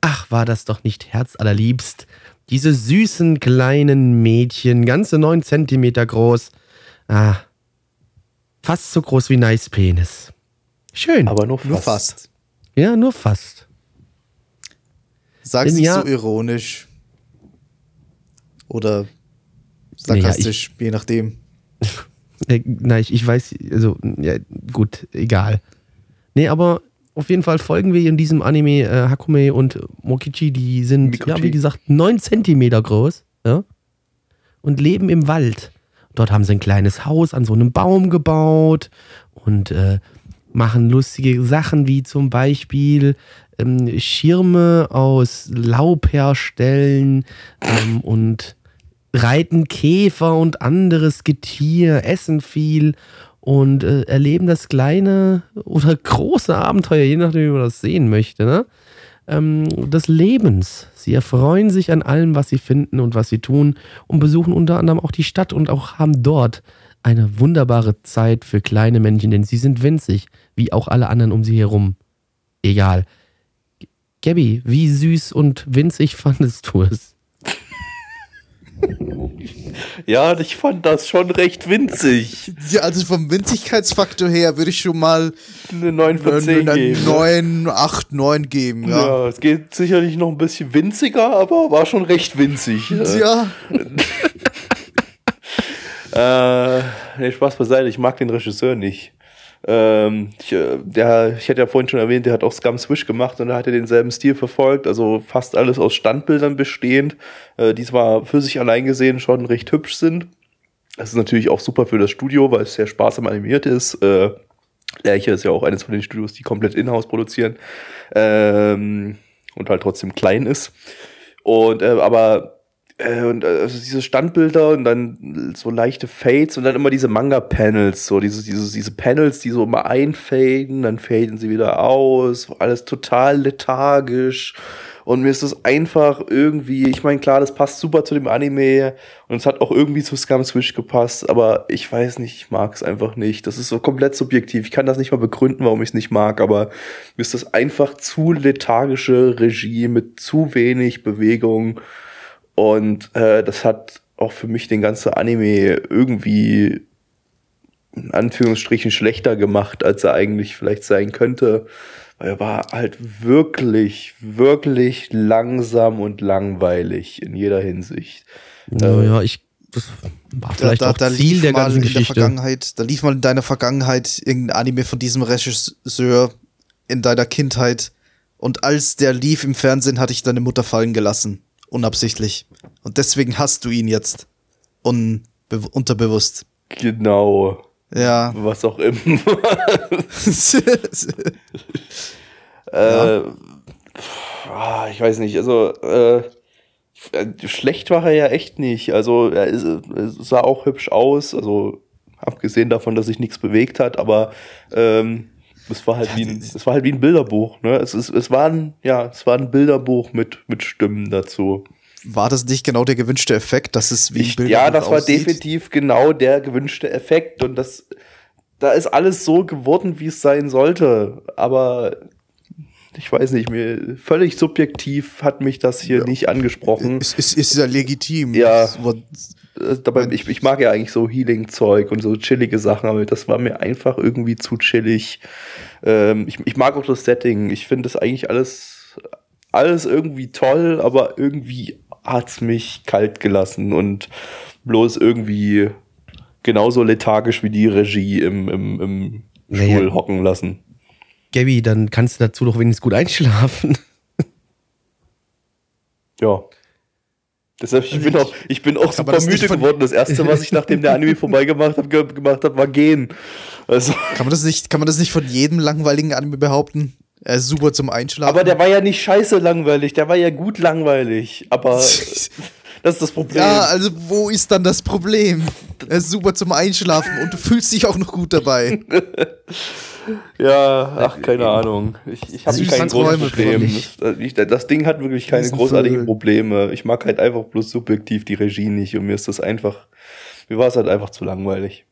Ach, war das doch nicht herzallerliebst. Diese süßen kleinen Mädchen, ganze neun Zentimeter groß. Ah, fast so groß wie Nice Penis. Schön. Aber nur fast. Nur fast. ja, nur fast. Denn nicht ja- so ironisch. Oder sarkastisch, je nachdem. Äh, nein, ich, ich weiß, also, ja, gut, egal. Nee, aber auf jeden Fall folgen wir in diesem Anime äh, Hakume und Mokichi, die sind, Mikochi. ja, wie gesagt, neun Zentimeter groß, ja, und leben im Wald. Dort haben sie ein kleines Haus an so einem Baum gebaut und äh, machen lustige Sachen wie zum Beispiel ähm, Schirme aus Laub herstellen ähm, und reiten Käfer und anderes Getier, essen viel und äh, erleben das kleine oder große Abenteuer, je nachdem, wie man das sehen möchte, ne? ähm, des Lebens. Sie erfreuen sich an allem, was sie finden und was sie tun und besuchen unter anderem auch die Stadt und auch haben dort eine wunderbare Zeit für kleine Männchen, denn sie sind winzig, wie auch alle anderen um sie herum. Egal. Gabby, wie süß und winzig fandest du es? Ja, ich fand das schon recht winzig. Ja, also vom Winzigkeitsfaktor her würde ich schon mal eine 9 von 10 eine geben. 9, 8, 9 geben, Ja. ja. es geht sicherlich noch ein bisschen winziger, aber war schon recht winzig. Ja, Äh, nee, Spaß beiseite, ich mag den Regisseur nicht. Ähm, ich, äh, der, ich hatte ja vorhin schon erwähnt, der hat auch Scum Swish gemacht und da hat er denselben Stil verfolgt, also fast alles aus Standbildern bestehend, äh, die zwar für sich allein gesehen schon recht hübsch sind. Das ist natürlich auch super für das Studio, weil es sehr sparsam animiert ist. Äh, Lerche ist ja auch eines von den Studios, die komplett in-house produzieren ähm, und halt trotzdem klein ist. Und äh, aber äh, und äh, also diese Standbilder und dann so leichte Fades und dann immer diese Manga-Panels, so diese, diese, diese Panels, die so immer einfaden, dann faden sie wieder aus, alles total lethargisch. Und mir ist das einfach irgendwie, ich meine, klar, das passt super zu dem Anime und es hat auch irgendwie zu Scum Switch gepasst, aber ich weiß nicht, ich mag es einfach nicht. Das ist so komplett subjektiv. Ich kann das nicht mal begründen, warum ich es nicht mag, aber mir ist das einfach zu lethargische Regie mit zu wenig Bewegung. Und äh, das hat auch für mich den ganzen Anime irgendwie in Anführungsstrichen schlechter gemacht, als er eigentlich vielleicht sein könnte. Weil er war halt wirklich, wirklich langsam und langweilig in jeder Hinsicht. Naja, ich. Das war vielleicht da, auch da, da Ziel lief der mal ganzen in der Geschichte. Vergangenheit, da lief mal in deiner Vergangenheit irgendein Anime von diesem Regisseur in deiner Kindheit. Und als der lief im Fernsehen, hatte ich deine Mutter fallen gelassen. Unabsichtlich. Und deswegen hast du ihn jetzt. Unterbewusst. Genau. Ja. Was auch immer. Äh, pff, ah, ich weiß nicht, also äh, schlecht war er ja echt nicht. Also er, sah auch hübsch aus, also abgesehen davon, dass sich nichts bewegt hat, aber ähm, es war halt wie ein, es war halt wie ein Bilderbuch, ne? Es, ist, es war ein, ja, es war ein Bilderbuch mit, mit Stimmen dazu. War das nicht genau der gewünschte Effekt, dass es wie Ich, ja, das war aussieht? definitiv genau der gewünschte Effekt und das, da ist alles so geworden, wie es sein sollte. Aber ich weiß nicht, mir völlig subjektiv hat mich das hier nicht angesprochen. Es ist, ist ja legitim. Ja. Äh, Dabei, ich, ich mag ja eigentlich so Healing-Zeug und so chillige Sachen, aber das war mir einfach irgendwie zu chillig. Ähm, ich, ich mag auch das Setting. Ich finde das eigentlich alles, alles irgendwie toll, aber irgendwie hat's mich kalt gelassen und bloß irgendwie genauso lethargisch wie die Regie im, im, im Naja. Stuhl hocken lassen. Gabby, dann kannst du dazu doch wenigstens gut einschlafen. Ja. Deshalb, ich bin auch, ich bin auch super müde geworden. Das erste, was ich nachdem der Anime vorbeigemacht habe, ge gemacht habe, war gehen. Also, Kann man das nicht, kann man das nicht von jedem langweiligen Anime behaupten? Er ist super zum Einschlafen. aber der war ja nicht scheiße langweilig, der war ja gut langweilig. Aber das ist das Problem. ja, also wo ist dann das Problem? Er ist super zum Einschlafen und du fühlst dich auch noch gut dabei. Ja, ach, keine Ahnung. Ich, ich habe Süße kein großes Problem. Das, ich, das Ding hat wirklich keine großartigen Vögel. Probleme. Ich mag halt einfach bloß subjektiv die Regie nicht und mir ist das einfach, mir war es halt einfach zu langweilig.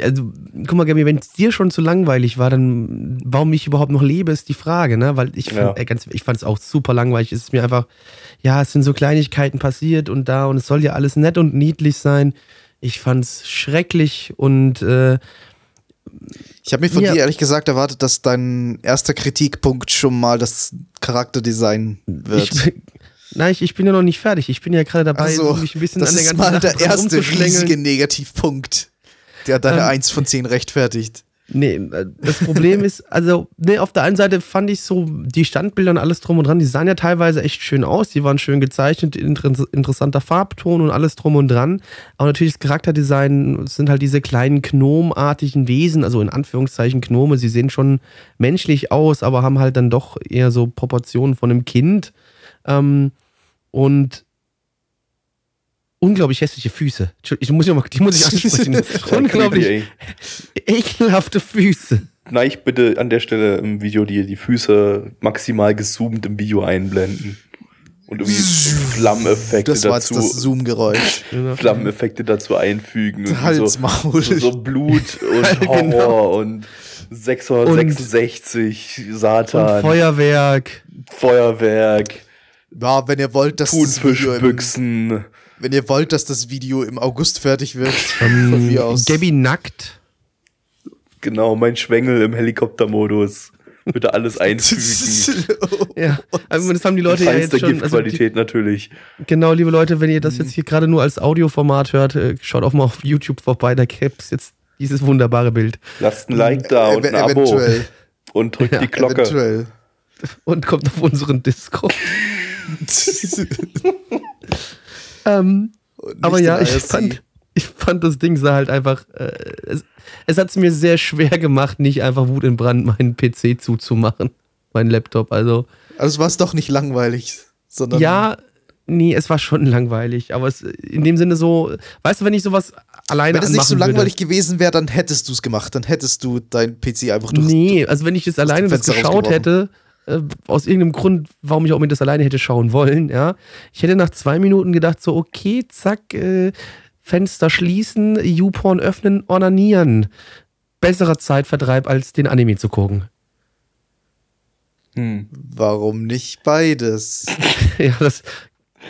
Also, guck mal, Gabby, wenn es dir schon zu langweilig war, dann warum ich überhaupt noch lebe, ist die Frage, ne? Weil ich fand, Ja. ey, ganz, ich fand es auch super langweilig. Es ist mir einfach, ja, es sind so Kleinigkeiten passiert und da und es soll ja alles nett und niedlich sein. Ich fand's schrecklich und äh, Ich habe mir von Ja. dir ehrlich gesagt erwartet, dass dein erster Kritikpunkt schon mal das Charakterdesign wird. ich, nein, ich, ich bin ja noch nicht fertig. Ich bin ja gerade dabei, also, mich ein bisschen das an der ist ganzen mal Sache der dran erste riesige Negativpunkt, der deine Ähm, 1 von 10 rechtfertigt. Nee, äh, das Problem ist, also, nee, auf der einen Seite fand ich so die Standbilder und alles drum und dran, die sahen ja teilweise echt schön aus, die waren schön gezeichnet, inter interessanter Farbton und alles drum und dran. Aber natürlich das Charakterdesign sind halt diese kleinen gnomartigen Wesen, also in Anführungszeichen Gnome, sie sehen schon menschlich aus, aber haben halt dann doch eher so Proportionen von einem Kind. Ähm, und unglaublich hässliche Füße. Ich muss ja mal, die muss ich ansprechen. unglaublich ekelhafte Füße. Nein, bitte an der Stelle im Video die, die Füße maximal gezoomt im Video einblenden. Und irgendwie Flammeneffekte das war dazu. Das Zoom-Geräusch. Flammeneffekte dazu einfügen. Und Halsmaul. So, so, so Blut und Horror genau. und 666 und, Satan. Und Feuerwerk. Feuerwerk. Ja, wenn ihr wollt, dass Thunfischbüchsen. Wenn ihr wollt, dass das Video im August fertig wird, um, von mir aus. Gabby nackt. Genau, mein Schwengel im Helikoptermodus. Bitte alles einfügen. ja, also das haben die Leute ja jetzt schon. Giftqualität also die, natürlich. Genau, liebe Leute, wenn ihr das jetzt hier gerade nur als Audioformat hört, äh, schaut auch mal auf YouTube vorbei, da gibt es jetzt dieses wunderbare Bild. Lasst ein Like da und ein Abo. Und drückt ja, die Glocke. Eventuell. Und kommt auf unseren Discord. ähm, aber ja, ich fand, ich fand das Ding sah halt einfach. Äh, es, es hat es mir sehr schwer gemacht, nicht einfach Wut in Brand meinen PC zuzumachen. Meinen Laptop. Also. Also war es doch nicht langweilig, sondern. Ja, nee, es war schon langweilig. Aber es in dem Sinne so, weißt du, wenn ich sowas alleine Wenn es nicht so langweilig würde, gewesen wäre, dann hättest du es gemacht. Dann hättest du deinen PC einfach durch. Nee, also wenn ich es alleine das geschaut hätte äh, aus irgendeinem Grund, warum ich auch mir das alleine hätte schauen wollen, ja. Ich hätte nach zwei Minuten gedacht, so, okay, zack, äh, Fenster schließen, YouPorn öffnen, ornanieren. Besserer Zeitvertreib, als den Anime zu gucken. Hm. Warum nicht beides? ja, das,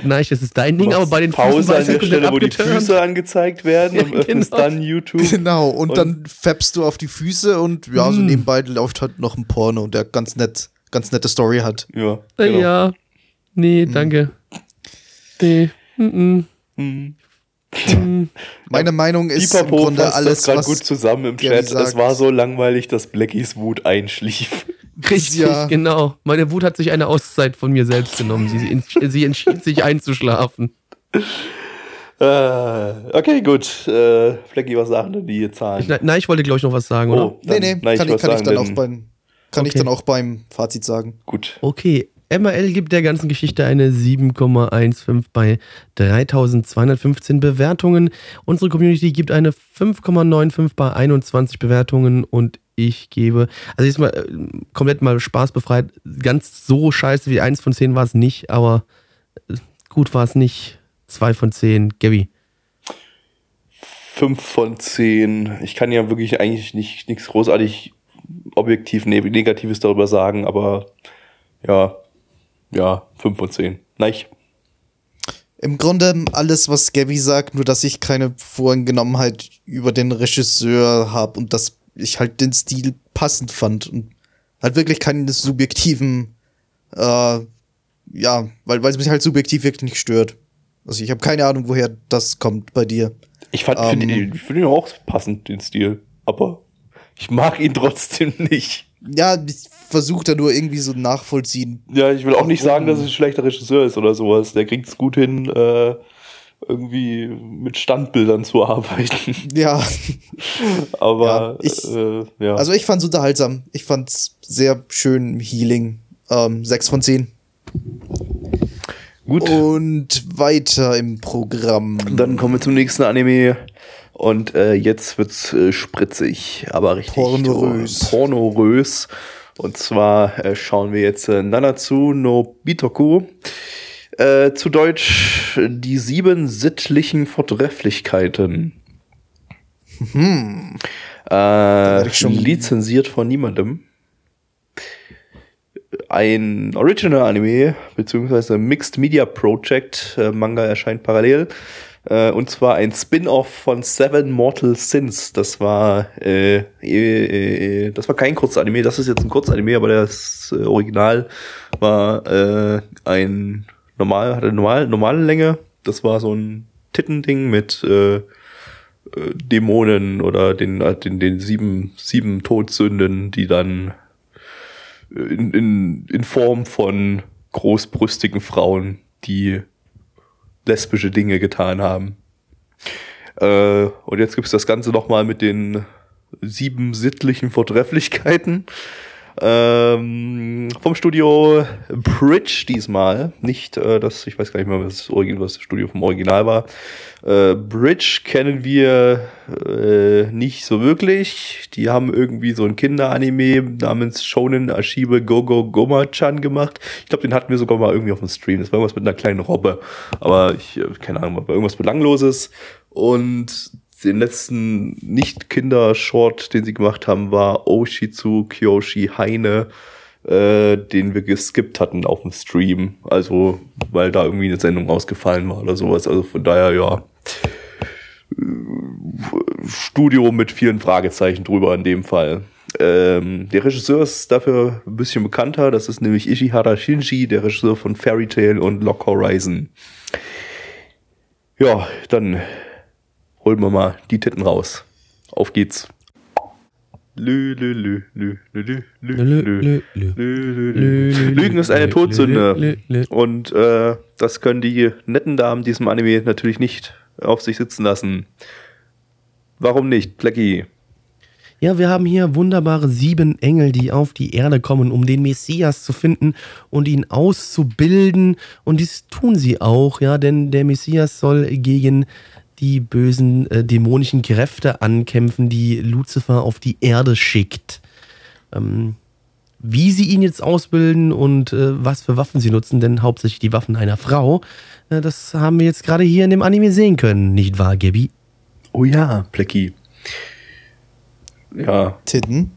Nein, das ist dein Ding, aber bei den Pause Füßen an der Stelle, wo die Füße angezeigt werden und ja, öffnest genau. dann YouTube. Genau, und, und, dann fäppst du auf die Füße und ja, so hm. nebenbei läuft halt noch ein Porno, der ganz nett ganz nette Story hat. Ja. Genau. Ja. Nee, mhm. danke. Nee. Mhm. Mhm. Meine Meinung ist Pipapo im Grunde alles, das was gut zusammen im Chat. Es war so langweilig, dass Blackies Wut einschlief. Richtig, ja. genau. Meine Wut hat sich eine Auszeit von mir selbst genommen. Sie, sie entschied sich einzuschlafen. Äh, okay, gut. Äh, Flecki, was sagen denn die Zahlen? Nein, ich wollte, glaube ich, noch was sagen, oh, oder? Dann, nee, nee, kann, ich, kann ich dann auch beim kann okay. ich dann auch beim Fazit sagen. Gut. Okay. MRL gibt der ganzen Geschichte eine 7,15 bei 3215 Bewertungen. Unsere Community gibt eine 5,95 bei 21 Bewertungen und ich gebe, also jetzt mal äh, komplett mal spaßbefreit, ganz so scheiße wie 1 von 10 war es nicht, aber äh, gut war es nicht. 2 von 10, Gabby. 5 von 10. Ich kann ja wirklich eigentlich nicht nichts großartig objektiv ne-, Negatives darüber sagen, aber ja, ja, 5 von 10. Nein. Im Grunde alles, was Gabby sagt, nur dass ich keine Voreingenommenheit über den Regisseur habe und dass ich halt den Stil passend fand und halt wirklich keinen subjektiven, äh, ja, weil, weil es mich halt subjektiv wirklich nicht stört. Also ich habe keine Ahnung, woher das kommt bei dir. Ich fand, ähm, finde ihn, find ihn auch passend, den Stil, aber ich mag ihn trotzdem nicht. Ja, ich versuche da nur irgendwie so nachvollziehen. Ja, ich will auch nicht sagen, dass es ein schlechter Regisseur ist oder sowas. Der kriegt es gut hin, äh, irgendwie mit Standbildern zu arbeiten. Ja. Aber ja, ich, äh, ja. Also ich fand es unterhaltsam. Ich fand es sehr schön Healing. Ähm, 6 von 10. Gut. Und weiter im Programm. Dann kommen wir zum nächsten Anime. Und äh, jetzt wird's äh, spritzig, aber richtig pornorös. pornorös. Und zwar äh, schauen wir jetzt äh, Nanatsu no Bitoku. Äh, zu Deutsch die sieben sittlichen Vortrefflichkeiten. Hm. Äh, lizenziert von niemandem. Ein Original Anime, beziehungsweise Mixed Media Project, äh, Manga erscheint parallel. Äh, und zwar ein Spin-off von Seven Mortal Sins. Das war, äh, äh, äh, das war kein Kurzanime, das ist jetzt ein Kurzanime, aber das äh, Original war äh, ein normal, hatte normal, normale Länge. Das war so ein Tittending mit äh, Dämonen oder den, den, den sieben, sieben Todsünden, die dann in, in, in Form von großbrüstigen Frauen, die lesbische Dinge getan haben. Äh, und jetzt gibt's das Ganze nochmal mit den sieben sittlichen Vortrefflichkeiten. Ähm, vom Studio Bridge diesmal. Nicht äh, das, ich weiß gar nicht mehr, was das, Origin, was das Studio vom Original war. Äh, Bridge kennen wir äh, nicht so wirklich. Die haben irgendwie so ein Kinderanime namens Shonen Ashibe Gogo Goma-chan gemacht. Ich glaube, den hatten wir sogar mal irgendwie auf dem Stream. Das war irgendwas mit einer kleinen Robbe. Aber ich, äh, keine Ahnung, war irgendwas Belangloses. Und den letzten Nicht-Kinder-Short, den sie gemacht haben, war Oshizu Kyoshi Heine, äh, den wir geskippt hatten auf dem Stream. Also, weil da irgendwie eine Sendung ausgefallen war oder sowas. Also von daher, ja. Studio mit vielen Fragezeichen drüber in dem Fall. Ähm, der Regisseur ist dafür ein bisschen bekannter. Das ist nämlich Ishihara Shinji, der Regisseur von Fairy Tail und Lock Horizon. Ja, dann holen wir mal die Titten raus. Auf geht's. Lügen ist eine Todsünde. Und äh, das können die netten Damen diesem Anime natürlich nicht auf sich sitzen lassen. Warum nicht, Plecki? Ja, wir haben hier wunderbare sieben Engel, die auf die Erde kommen, um den Messias zu finden und ihn auszubilden. Und dies tun sie auch, ja, denn der Messias soll gegen die bösen äh, dämonischen Kräfte ankämpfen, die Lucifer auf die Erde schickt. Ähm, wie sie ihn jetzt ausbilden und äh, was für Waffen sie nutzen, denn hauptsächlich die Waffen einer Frau, äh, das haben wir jetzt gerade hier in dem Anime sehen können, nicht wahr, Gabby? Oh ja, Plecki. Ja. Titten.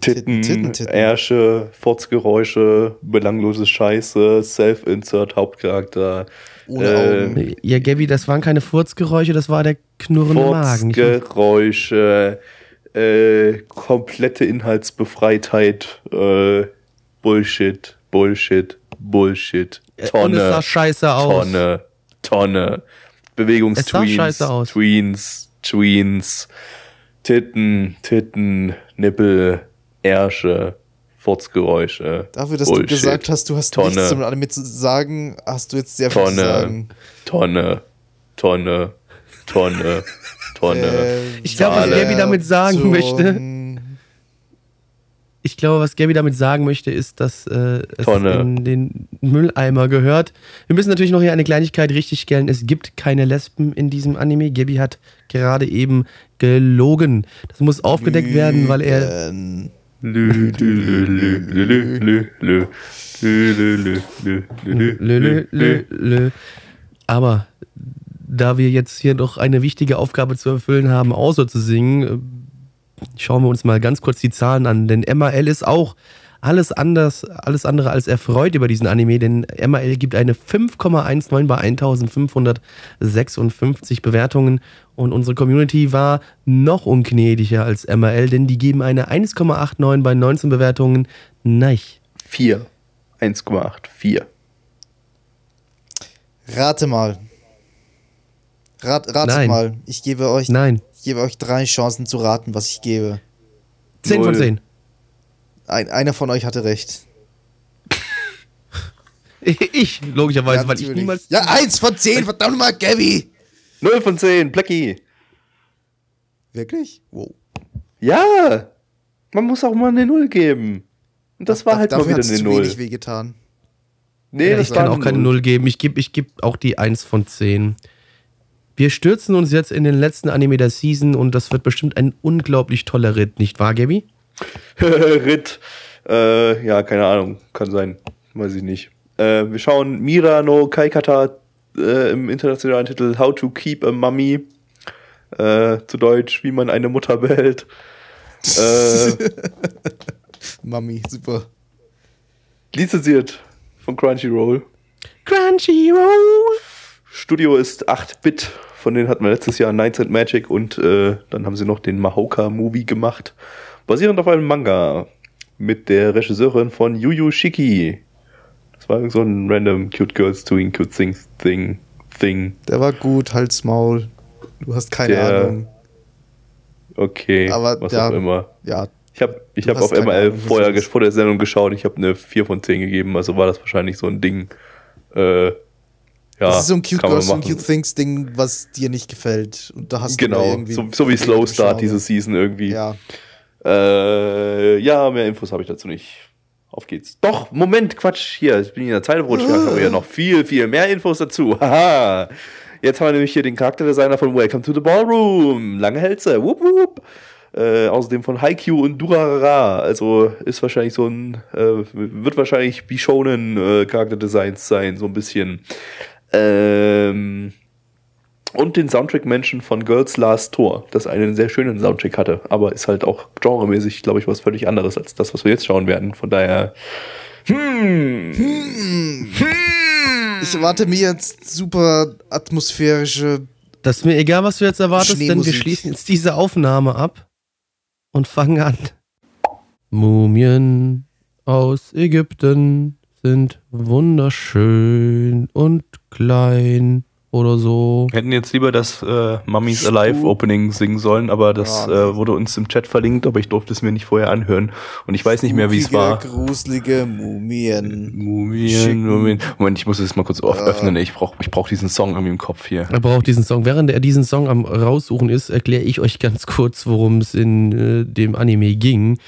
Titten, Titten, Titten. Ärsche, Fotzgeräusche, belanglose Scheiße, Self-Insert, Hauptcharakter. Ohne Äh, Augen. Ja, Gabby, das waren keine Furzgeräusche, das war der knurrende Magen. Furzgeräusche, äh, komplette Inhaltsbefreitheit, äh, Bullshit, Bullshit, Bullshit, Äh, Tonne, Und es sah scheiße aus. Tonne, Tonne, Bewegungstweens. Tweens, Tweens, Titten, Titten, Nippel, Ärsche, Furzgeräusche. Dafür, dass Bullshit, du gesagt hast, du hast Tonne, nichts damit Anime zu sagen, hast du jetzt sehr viel zu Tonne, sagen. Tonne, Tonne, Tonne, Tonne. Äh, Ich glaube, was. Gabby damit sagen zum- möchte, ich glaube, was Gabby damit sagen möchte, ist, dass äh, es Tonne. in den Mülleimer gehört. Wir müssen natürlich noch hier eine Kleinigkeit richtigstellen. Es gibt keine Lesben in diesem Anime. Gabby hat gerade eben gelogen. Das muss aufgedeckt werden, weil er Lügen. Lü, lü, lü, lü, lü, lü, lü, lü. Lü, lü, lü, lü, lü, Lö, lö, lö, lö. Aber da wir jetzt hier noch eine wichtige Aufgabe zu erfüllen haben, außer zu singen, äh, schauen wir uns mal ganz kurz die Zahlen an. Denn MAL ist auch alles anders, alles andere als erfreut über diesen Anime, denn MAL gibt eine 5,19 bei 1556 Bewertungen und unsere Community war noch ungnädiger als MAL, denn die geben eine 1,89 bei 19 Bewertungen. Nein. 4. 1,8. 4. Rate mal. Rat, ratet Nein. mal. Ich gebe euch, Nein. ich gebe euch drei Chancen zu raten, was ich gebe. 10 von Null. 10. Ein, einer von euch hatte recht. Ich, logischerweise, weil ich niemals. Ja, eins von zehn, verdammt mal, Gabby! 0 von 10. Blackie. Wirklich? Wow. Ja. Man muss auch mal eine Null geben. Und das war halt mal Dafür wieder hat's eine zu Null. wenig wehgetan. Nee, Ja, das ich kann auch keine Null geben. Ich gebe ich geb auch die 1 von 10. Wir stürzen uns jetzt in den letzten Anime der Season und das wird bestimmt ein unglaublich toller Ritt, nicht wahr, Gabby? Ritt. Äh, ja, keine Ahnung. Kann sein. Weiß ich nicht. Äh, wir schauen Mira no Kaikata äh, im internationalen Titel How to Keep a Mummy. Äh, zu Deutsch, wie man eine Mutter behält. äh, Mami, super. lizenziert von Crunchyroll. Crunchyroll! Studio ist 8-Bit. Von denen hatten wir letztes Jahr Nights and Magic und äh, dann haben sie noch den Mahoka-Movie gemacht. Basierend auf einem Manga mit der Regisseurin von Yu Yu Shiki. Das war irgend so ein random Cute Girls Doing Cute Things Thing. Thing. Der war gut, Hals, Maul. Du hast keine Der- Ahnung. Okay, Aber was ja. auch immer. Ja, Ich habe ich Du hab auf ML Ahnung, vorher ist. vor der Sendung geschaut. Ich habe eine 4 von 10 gegeben, also war das wahrscheinlich so ein Ding. Äh, ja, das ist so ein Cute Girls und. Cute Things Ding, was dir nicht gefällt. Und da hast du Genau, irgendwie so, so wie Slow Start diese Season irgendwie. Ja. Äh, ja, mehr Infos habe ich dazu nicht. Auf geht's. Doch, Moment, Quatsch. Hier, ich bin in der Zeit gerutscht. Wir haben ja noch viel, viel mehr Infos dazu. Haha. Jetzt haben wir nämlich hier den Charakterdesigner von Welcome to the Ballroom. Lange Hälse. Wupp, wupp. Äh, außerdem von Haikyuu und Durarara. Also ist wahrscheinlich so ein, äh, wird wahrscheinlich Bishonen äh, Charakterdesigns sein, so ein bisschen. Ähm, und den Soundtrack-Menschen von Girls Last Tour, das einen sehr schönen Soundtrack hatte, aber ist halt auch genremäßig, glaube ich, was völlig anderes als das, was wir jetzt schauen werden. Von daher, hm, Ich erwarte mir jetzt super atmosphärische. Das ist mir egal, was du jetzt erwartest, denn wir schließen jetzt diese Aufnahme ab und fangen an. Mumien aus Ägypten sind wunderschön und klein oder so. wir hätten jetzt lieber das äh, Mummies Alive Opening singen sollen, aber das Ja. äh, wurde uns im Chat verlinkt, aber ich durfte es mir nicht vorher anhören und ich weiß nicht mehr, wie es war. Gruselige Mumien. Mumien, Schicken. Mumien. Moment, ich muss es mal kurz auf- Ja. öffnen. Ich brauche ich brauch diesen Song irgendwie im Kopf hier. Er braucht diesen Song. Während er diesen Song am raussuchen ist, erkläre ich euch ganz kurz, worum es in äh, dem Anime ging.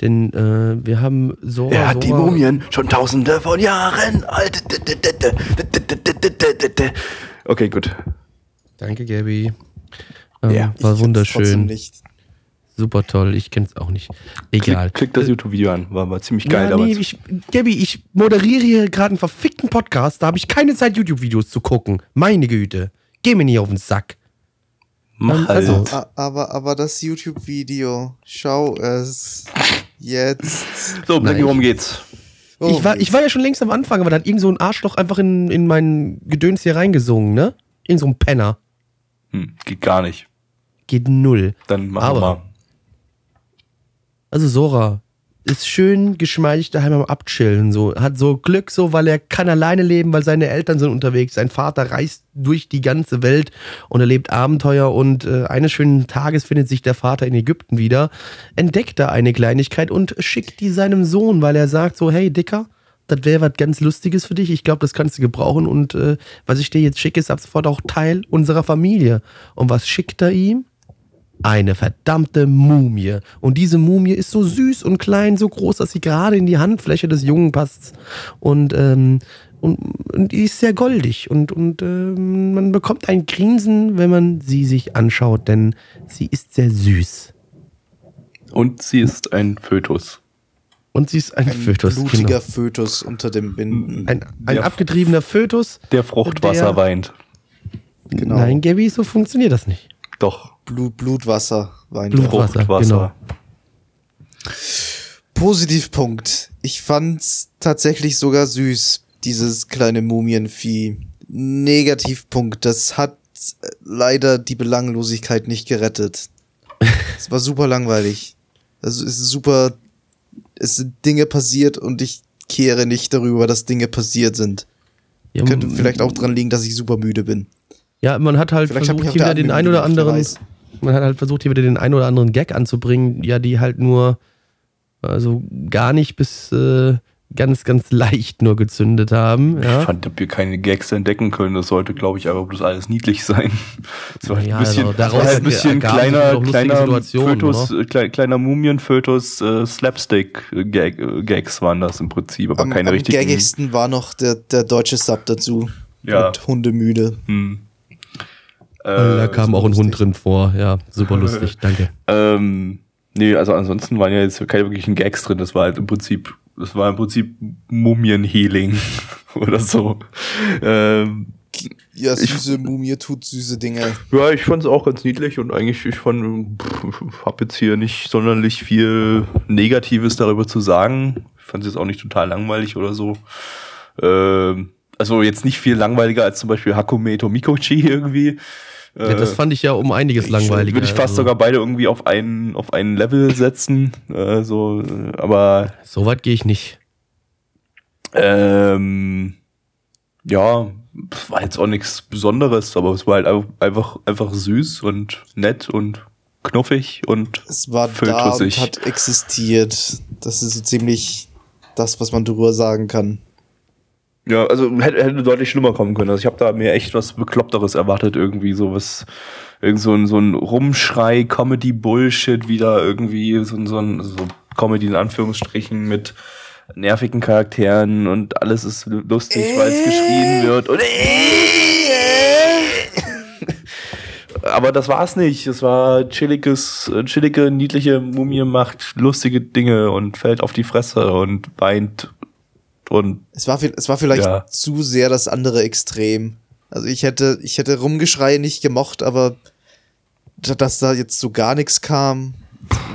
Denn äh, wir haben Sora. Er hat die Sora- Mumien schon tausende von Jahren alt. Okay, gut. Danke, Gabi. Ähm, Ja, war wunderschön. Nicht. Super toll. Ich kenn's auch nicht. Egal. Klick, klick das YouTube-Video an. War, war ziemlich geil ja, damals. nee, ich, Gabi, ich moderiere hier gerade einen verfickten Podcast. Da habe ich keine Zeit, YouTube-Videos zu gucken. Meine Güte. Geh mir nicht auf den Sack. Mach halt. also- A- Aber, aber das YouTube-Video, schau es jetzt. so, Nein. worum geht's? Oh, ich, war, ich war ja schon längst am Anfang, aber da hat irgend so ein Arschloch einfach in, in mein Gedöns hier reingesungen, ne? Irgend so ein Penner. Hm, geht gar nicht. Geht null. Dann machen Aber- wir mal. Also Sora ist schön geschmeidig daheim am Abchillen. So. Hat so Glück, so, weil er kann alleine leben, weil seine Eltern sind unterwegs. Sein Vater reist durch die ganze Welt und erlebt Abenteuer. Und äh, eines schönen Tages findet sich der Vater in Ägypten wieder, entdeckt da eine Kleinigkeit und schickt die seinem Sohn, weil er sagt so, hey Dicker, das wäre was ganz Lustiges für dich. Ich glaube, das kannst du gebrauchen. Und äh, was ich dir jetzt schicke, ist ab sofort auch Teil unserer Familie. Und was schickt er ihm? Eine verdammte Mumie. Und diese Mumie ist so süß und klein, so groß, dass sie gerade in die Handfläche des Jungen passt. Und, ähm, und, und die ist sehr goldig. Und, und ähm, man bekommt ein Grinsen, wenn man sie sich anschaut, denn sie ist sehr süß. Und sie ist ein Fötus. Und sie ist ein, ein Fötus. blutiger Genau. Fötus unter dem Binden. Ein, ein abgetriebener Fötus. Der Fruchtwasser Der- weint. Genau. Nein, Gabby, so funktioniert das nicht. Doch. Blut, Blutwasser. Weint Blut- er. Fruchtwasser, Fruchtwasser. Positivpunkt. Ich fand's tatsächlich sogar süß, dieses kleine Mumienvieh. Negativpunkt. Das hat äh, leider die Belanglosigkeit nicht gerettet. Es war super langweilig. Also es ist super. Es sind Dinge passiert und ich kehre nicht darüber, dass Dinge passiert sind. Ja, Könnte vielleicht auch dran liegen, dass ich super müde bin. Ja, man hat halt Vielleicht hab ich versucht, hier wieder der den ein oder anderen, weiß. Man hat halt versucht, hier wieder den ein oder anderen Gag anzubringen, ja, die halt nur, also gar nicht bis äh, ganz, ganz leicht nur gezündet haben. Ich Ja. fand, dass wir keine Gags entdecken können. Das sollte, glaube ich, aber bloß alles niedlich sein. Es war halt Ja, ein bisschen, also daraus war halt ein bisschen kleiner, kleiner Situationen, Fötus, äh, klei- kleiner Mumien-Fötus, äh, Slapstick-Gags waren das im Prinzip, aber Am, keine am richtigen. gaggigsten war noch der, der deutsche Sub dazu. Ja. Mit Hundemüde. Hm. Da Äh, kam so auch ein lustig. Hund drin vor. Ja, super lustig. Danke. Ähm, nee, also ansonsten waren ja jetzt keine wirklichen Gags drin. Das war halt im Prinzip, das war im Prinzip Mumien-Healing oder so. Ähm, Ja, Ich- süße Mumie tut süße Dinge. ja, ich fand es auch ganz niedlich und eigentlich, ich fand, pff, hab jetzt hier nicht sonderlich viel Negatives darüber zu sagen. Ich fand es jetzt auch nicht total langweilig oder so. Ähm, also jetzt nicht viel langweiliger als zum Beispiel Hakume Tomikochi irgendwie. Ja, das fand ich ja um einiges langweiliger. Würde ich fast also, sogar beide irgendwie auf einen, auf einen Level setzen. Äh, so, äh, aber So weit gehe ich nicht. ähm, ja, war jetzt auch nichts Besonderes, aber es war halt einfach, einfach süß und nett und knuffig und es war da und hat existiert. Das ist so ziemlich das, was man darüber sagen kann. Ja, also hätte, hätte deutlich schlimmer kommen können. Also ich habe da mir echt was Bekloppteres erwartet, irgendwie sowas, irgend so ein, so ein Rumschrei, Comedy-Bullshit, wieder irgendwie so, so ein so Comedy in Anführungsstrichen mit nervigen Charakteren und alles ist lustig, weil es geschrien wird und aber das war's nicht. Es war chilliges, chillige, niedliche Mumie macht lustige Dinge und fällt auf die Fresse und weint und es war, es war vielleicht ja. zu sehr das andere Extrem. Also ich hätte, ich hätte Rumgeschrei nicht gemocht, aber dass da jetzt so gar nichts kam,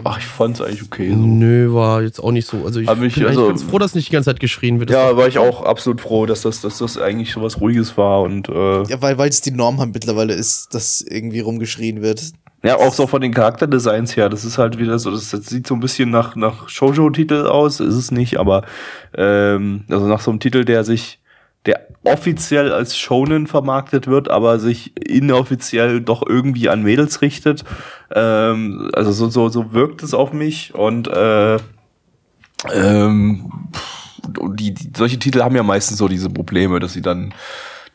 Ach, ich fand's eigentlich okay. So. Nö, war jetzt auch nicht so. Also ich mich, bin also, ganz froh, dass nicht die ganze Zeit geschrien wird. ja, war ich auch absolut froh, dass das, dass das eigentlich so was Ruhiges war und äh, Ja, weil weil es die Norm halt mittlerweile ist, dass irgendwie rumgeschrien wird. Ja, auch so von den Charakterdesigns her. Das ist halt wieder so, das, das sieht so ein bisschen nach, nach Shoujo-Titel aus, ist es nicht, aber ähm, also nach so einem Titel, der sich der offiziell als Shonen vermarktet wird, aber sich inoffiziell doch irgendwie an Mädels richtet. Ähm, also so, so, so wirkt es auf mich und äh, ähm, die, die, solche Titel haben ja meistens so diese Probleme, dass sie dann,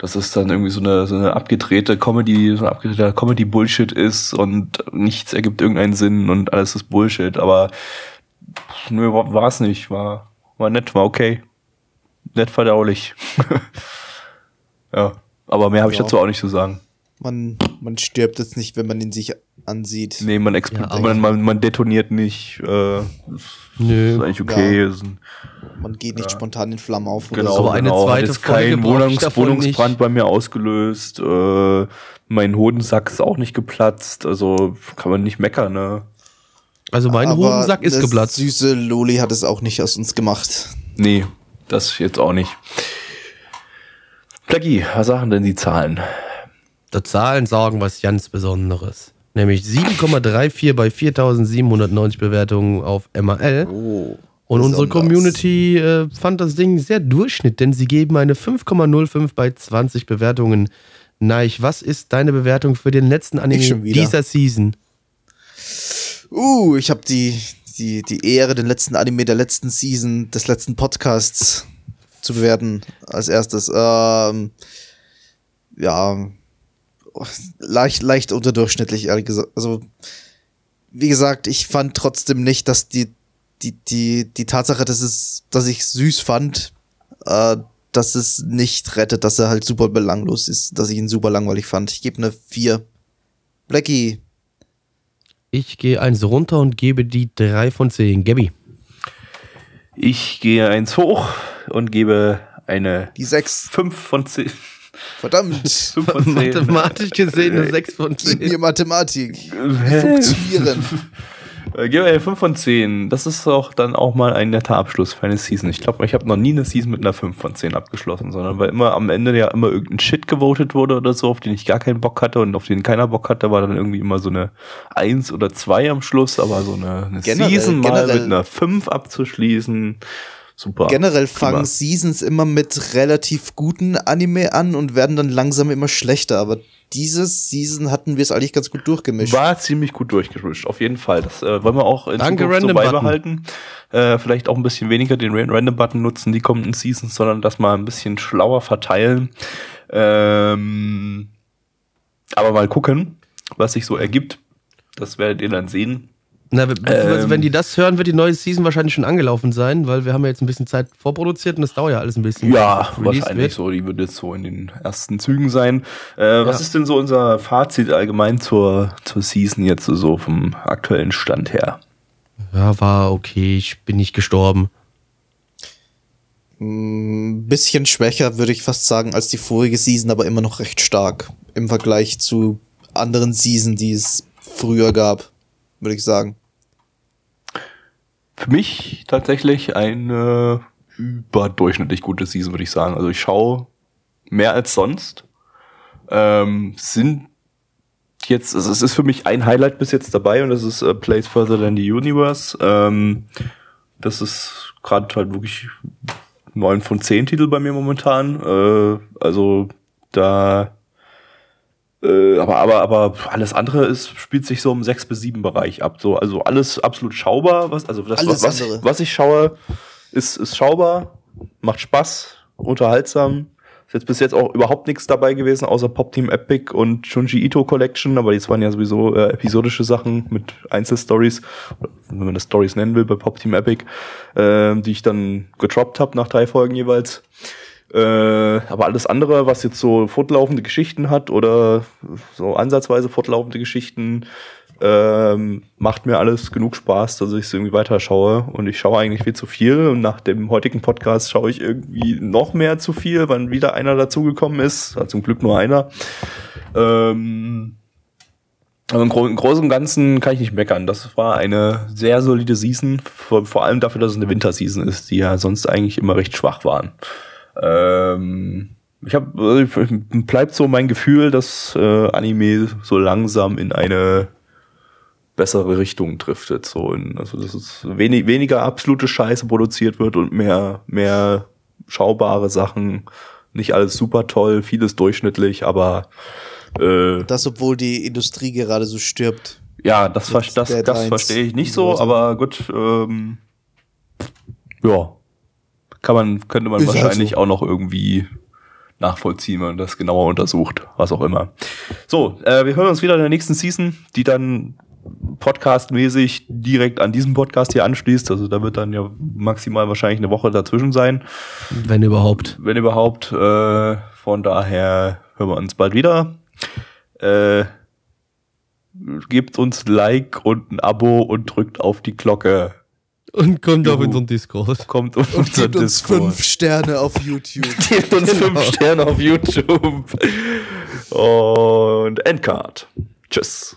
dass es dann irgendwie so eine, so eine abgedrehte Comedy, so ein abgedrehter Comedy-Bullshit ist und nichts ergibt irgendeinen Sinn und alles ist Bullshit, aber nö, war es nicht, war, war nett, war okay nett verdaulich. ja, aber mehr habe ich dazu auch nicht zu sagen. Man, man stirbt jetzt nicht, wenn man ihn sich ansieht. Nee, man, ja, man, man, man detoniert nicht. Äh, Nö. Ist eigentlich okay. Ja. Man geht nicht ja. spontan in Flammen auf. Genau, so. aber eine genau. zweite Hat kein Wohnungs Wohnungsbrand bei mir ausgelöst. Äh, mein Hodensack ist auch nicht geplatzt. Also kann man nicht meckern, ne? Also mein aber Hodensack ist geplatzt. Süße Loli hat es auch nicht aus uns gemacht. Nee, das jetzt auch nicht. Plaggy, was sagen denn die Zahlen? Die Zahlen sagen was ganz Besonderes. Nämlich 7,34 bei 4790 Bewertungen auf MAL. Oh, Und unsere Community äh, fand das Ding sehr Durchschnitt, denn sie geben eine 5,05 bei 20 Bewertungen. Neich, was ist deine Bewertung für den letzten Anime dieser Season? Uh, ich habe die die, die Ehre, den letzten Anime der letzten Season, des letzten Podcasts zu bewerten. Als erstes. Ähm, ja, leicht, leicht unterdurchschnittlich, ehrlich gesagt. Also, wie gesagt, ich fand trotzdem nicht, dass die, die, die, die Tatsache, dass es, dass ich süß fand, äh, dass es nicht rettet, dass er halt super belanglos ist, dass ich ihn super langweilig fand. Ich gebe eine 4. Blackie, ich gehe eins runter und gebe die drei von zehn. Gabby. Ich gehe eins hoch und gebe eine die sechs. fünf von zehn. Verdammt. Fünf von zehn. Mathematisch gesehen eine sechs von zehn. Gib mir Mathematik. Funktionieren. Äh, gib mir 5 von 10. Das ist auch dann auch mal ein netter Abschluss für eine Season. Ich glaube, ich habe noch nie eine Season mit einer 5 von 10 abgeschlossen, sondern weil immer am Ende ja immer irgendein Shit gewotet wurde oder so, auf den ich gar keinen Bock hatte und auf den keiner Bock hatte, war dann irgendwie immer so eine 1 oder 2 am Schluss, aber so eine, eine generell, Season mal generell, mit einer 5 abzuschließen. Super. Generell fangen Seasons immer mit relativ guten Anime an und werden dann langsam immer schlechter, aber diese Season hatten wir es eigentlich ganz gut durchgemischt. War ziemlich gut durchgemischt, auf jeden Fall. Das äh, wollen wir auch in Danke, Zukunft so beibehalten. Äh, vielleicht auch ein bisschen weniger den Random-Button nutzen, die kommenden Seasons, sondern das mal ein bisschen schlauer verteilen. Ähm, aber mal gucken, was sich so ergibt. Das werdet ihr dann sehen. Na, ähm, wenn die das hören, wird die neue Season wahrscheinlich schon angelaufen sein, weil wir haben ja jetzt ein bisschen Zeit vorproduziert und das dauert ja alles ein bisschen. Ja, wahrscheinlich wird. so. Die wird jetzt so in den ersten Zügen sein. Äh, was ja. ist denn so unser Fazit allgemein zur, zur Season jetzt so vom aktuellen Stand her? Ja, war okay. Ich bin nicht gestorben. Ein mm, bisschen schwächer, würde ich fast sagen, als die vorige Season, aber immer noch recht stark im Vergleich zu anderen Season, die es früher gab, würde ich sagen für mich tatsächlich eine überdurchschnittlich gute Season, würde ich sagen. Also ich schaue mehr als sonst. Ähm, sind jetzt, also es ist für mich ein Highlight bis jetzt dabei und das ist uh, Place Further Than the Universe. Ähm, das ist gerade halt wirklich neun von zehn Titel bei mir momentan. Äh, also Da äh, aber, aber, aber alles andere ist, spielt sich so im 6 bis 7 Bereich ab. So, also alles absolut schaubar. Was, also das, Alles was, andere. was ich schaue, ist, ist schaubar, macht Spaß, unterhaltsam. Ist jetzt bis jetzt auch überhaupt nichts dabei gewesen, außer Pop Team Epic und Shunji Ito Collection, aber das waren ja sowieso äh, episodische Sachen mit Einzelstories, wenn man das Stories nennen will, bei Pop Team Epic, äh, die ich dann getroppt habe nach drei Folgen jeweils. Äh, aber alles andere, was jetzt so fortlaufende Geschichten hat oder so ansatzweise fortlaufende Geschichten, ähm, macht mir alles genug Spaß, dass ich es irgendwie weiterschaue. Und ich schaue eigentlich viel zu viel. Und nach dem heutigen Podcast schaue ich irgendwie noch mehr zu viel, weil wieder einer dazugekommen ist. Also zum Glück nur einer. Ähm, aber im, Gro im Großen und Ganzen kann ich nicht meckern. Das war eine sehr solide Season, vor, vor allem dafür, dass es eine Winterseason ist, die ja sonst eigentlich immer recht schwach waren. Ähm, ich habe bleibt so mein Gefühl, dass äh, Anime so langsam in eine bessere Richtung driftet. So in, also dass es wenig, weniger absolute Scheiße produziert wird und mehr mehr schaubare Sachen. Nicht alles super toll, vieles durchschnittlich, aber äh, Das, obwohl die Industrie gerade so stirbt. ja, das, das, das Deadlines verstehe ich nicht so. aber gut, ähm, ja, kann man, könnte man Ist halt wahrscheinlich so. auch noch irgendwie nachvollziehen, wenn man das genauer untersucht, was auch immer. So, äh, wir hören uns wieder in der nächsten Season, die dann podcastmäßig direkt an diesem Podcast hier anschließt. Also da wird dann ja maximal wahrscheinlich eine Woche dazwischen sein, Wenn überhaupt. wenn überhaupt. Äh, von daher hören wir uns bald wieder. Äh, gebt uns Like und ein Abo und drückt auf die Glocke. Und kommt auf Juhu. unseren Discord. Kommt auf Und unseren gibt uns Discord. fünf Sterne auf YouTube. Gebt uns Genau. fünf Sterne auf YouTube. Und Endcard. Tschüss.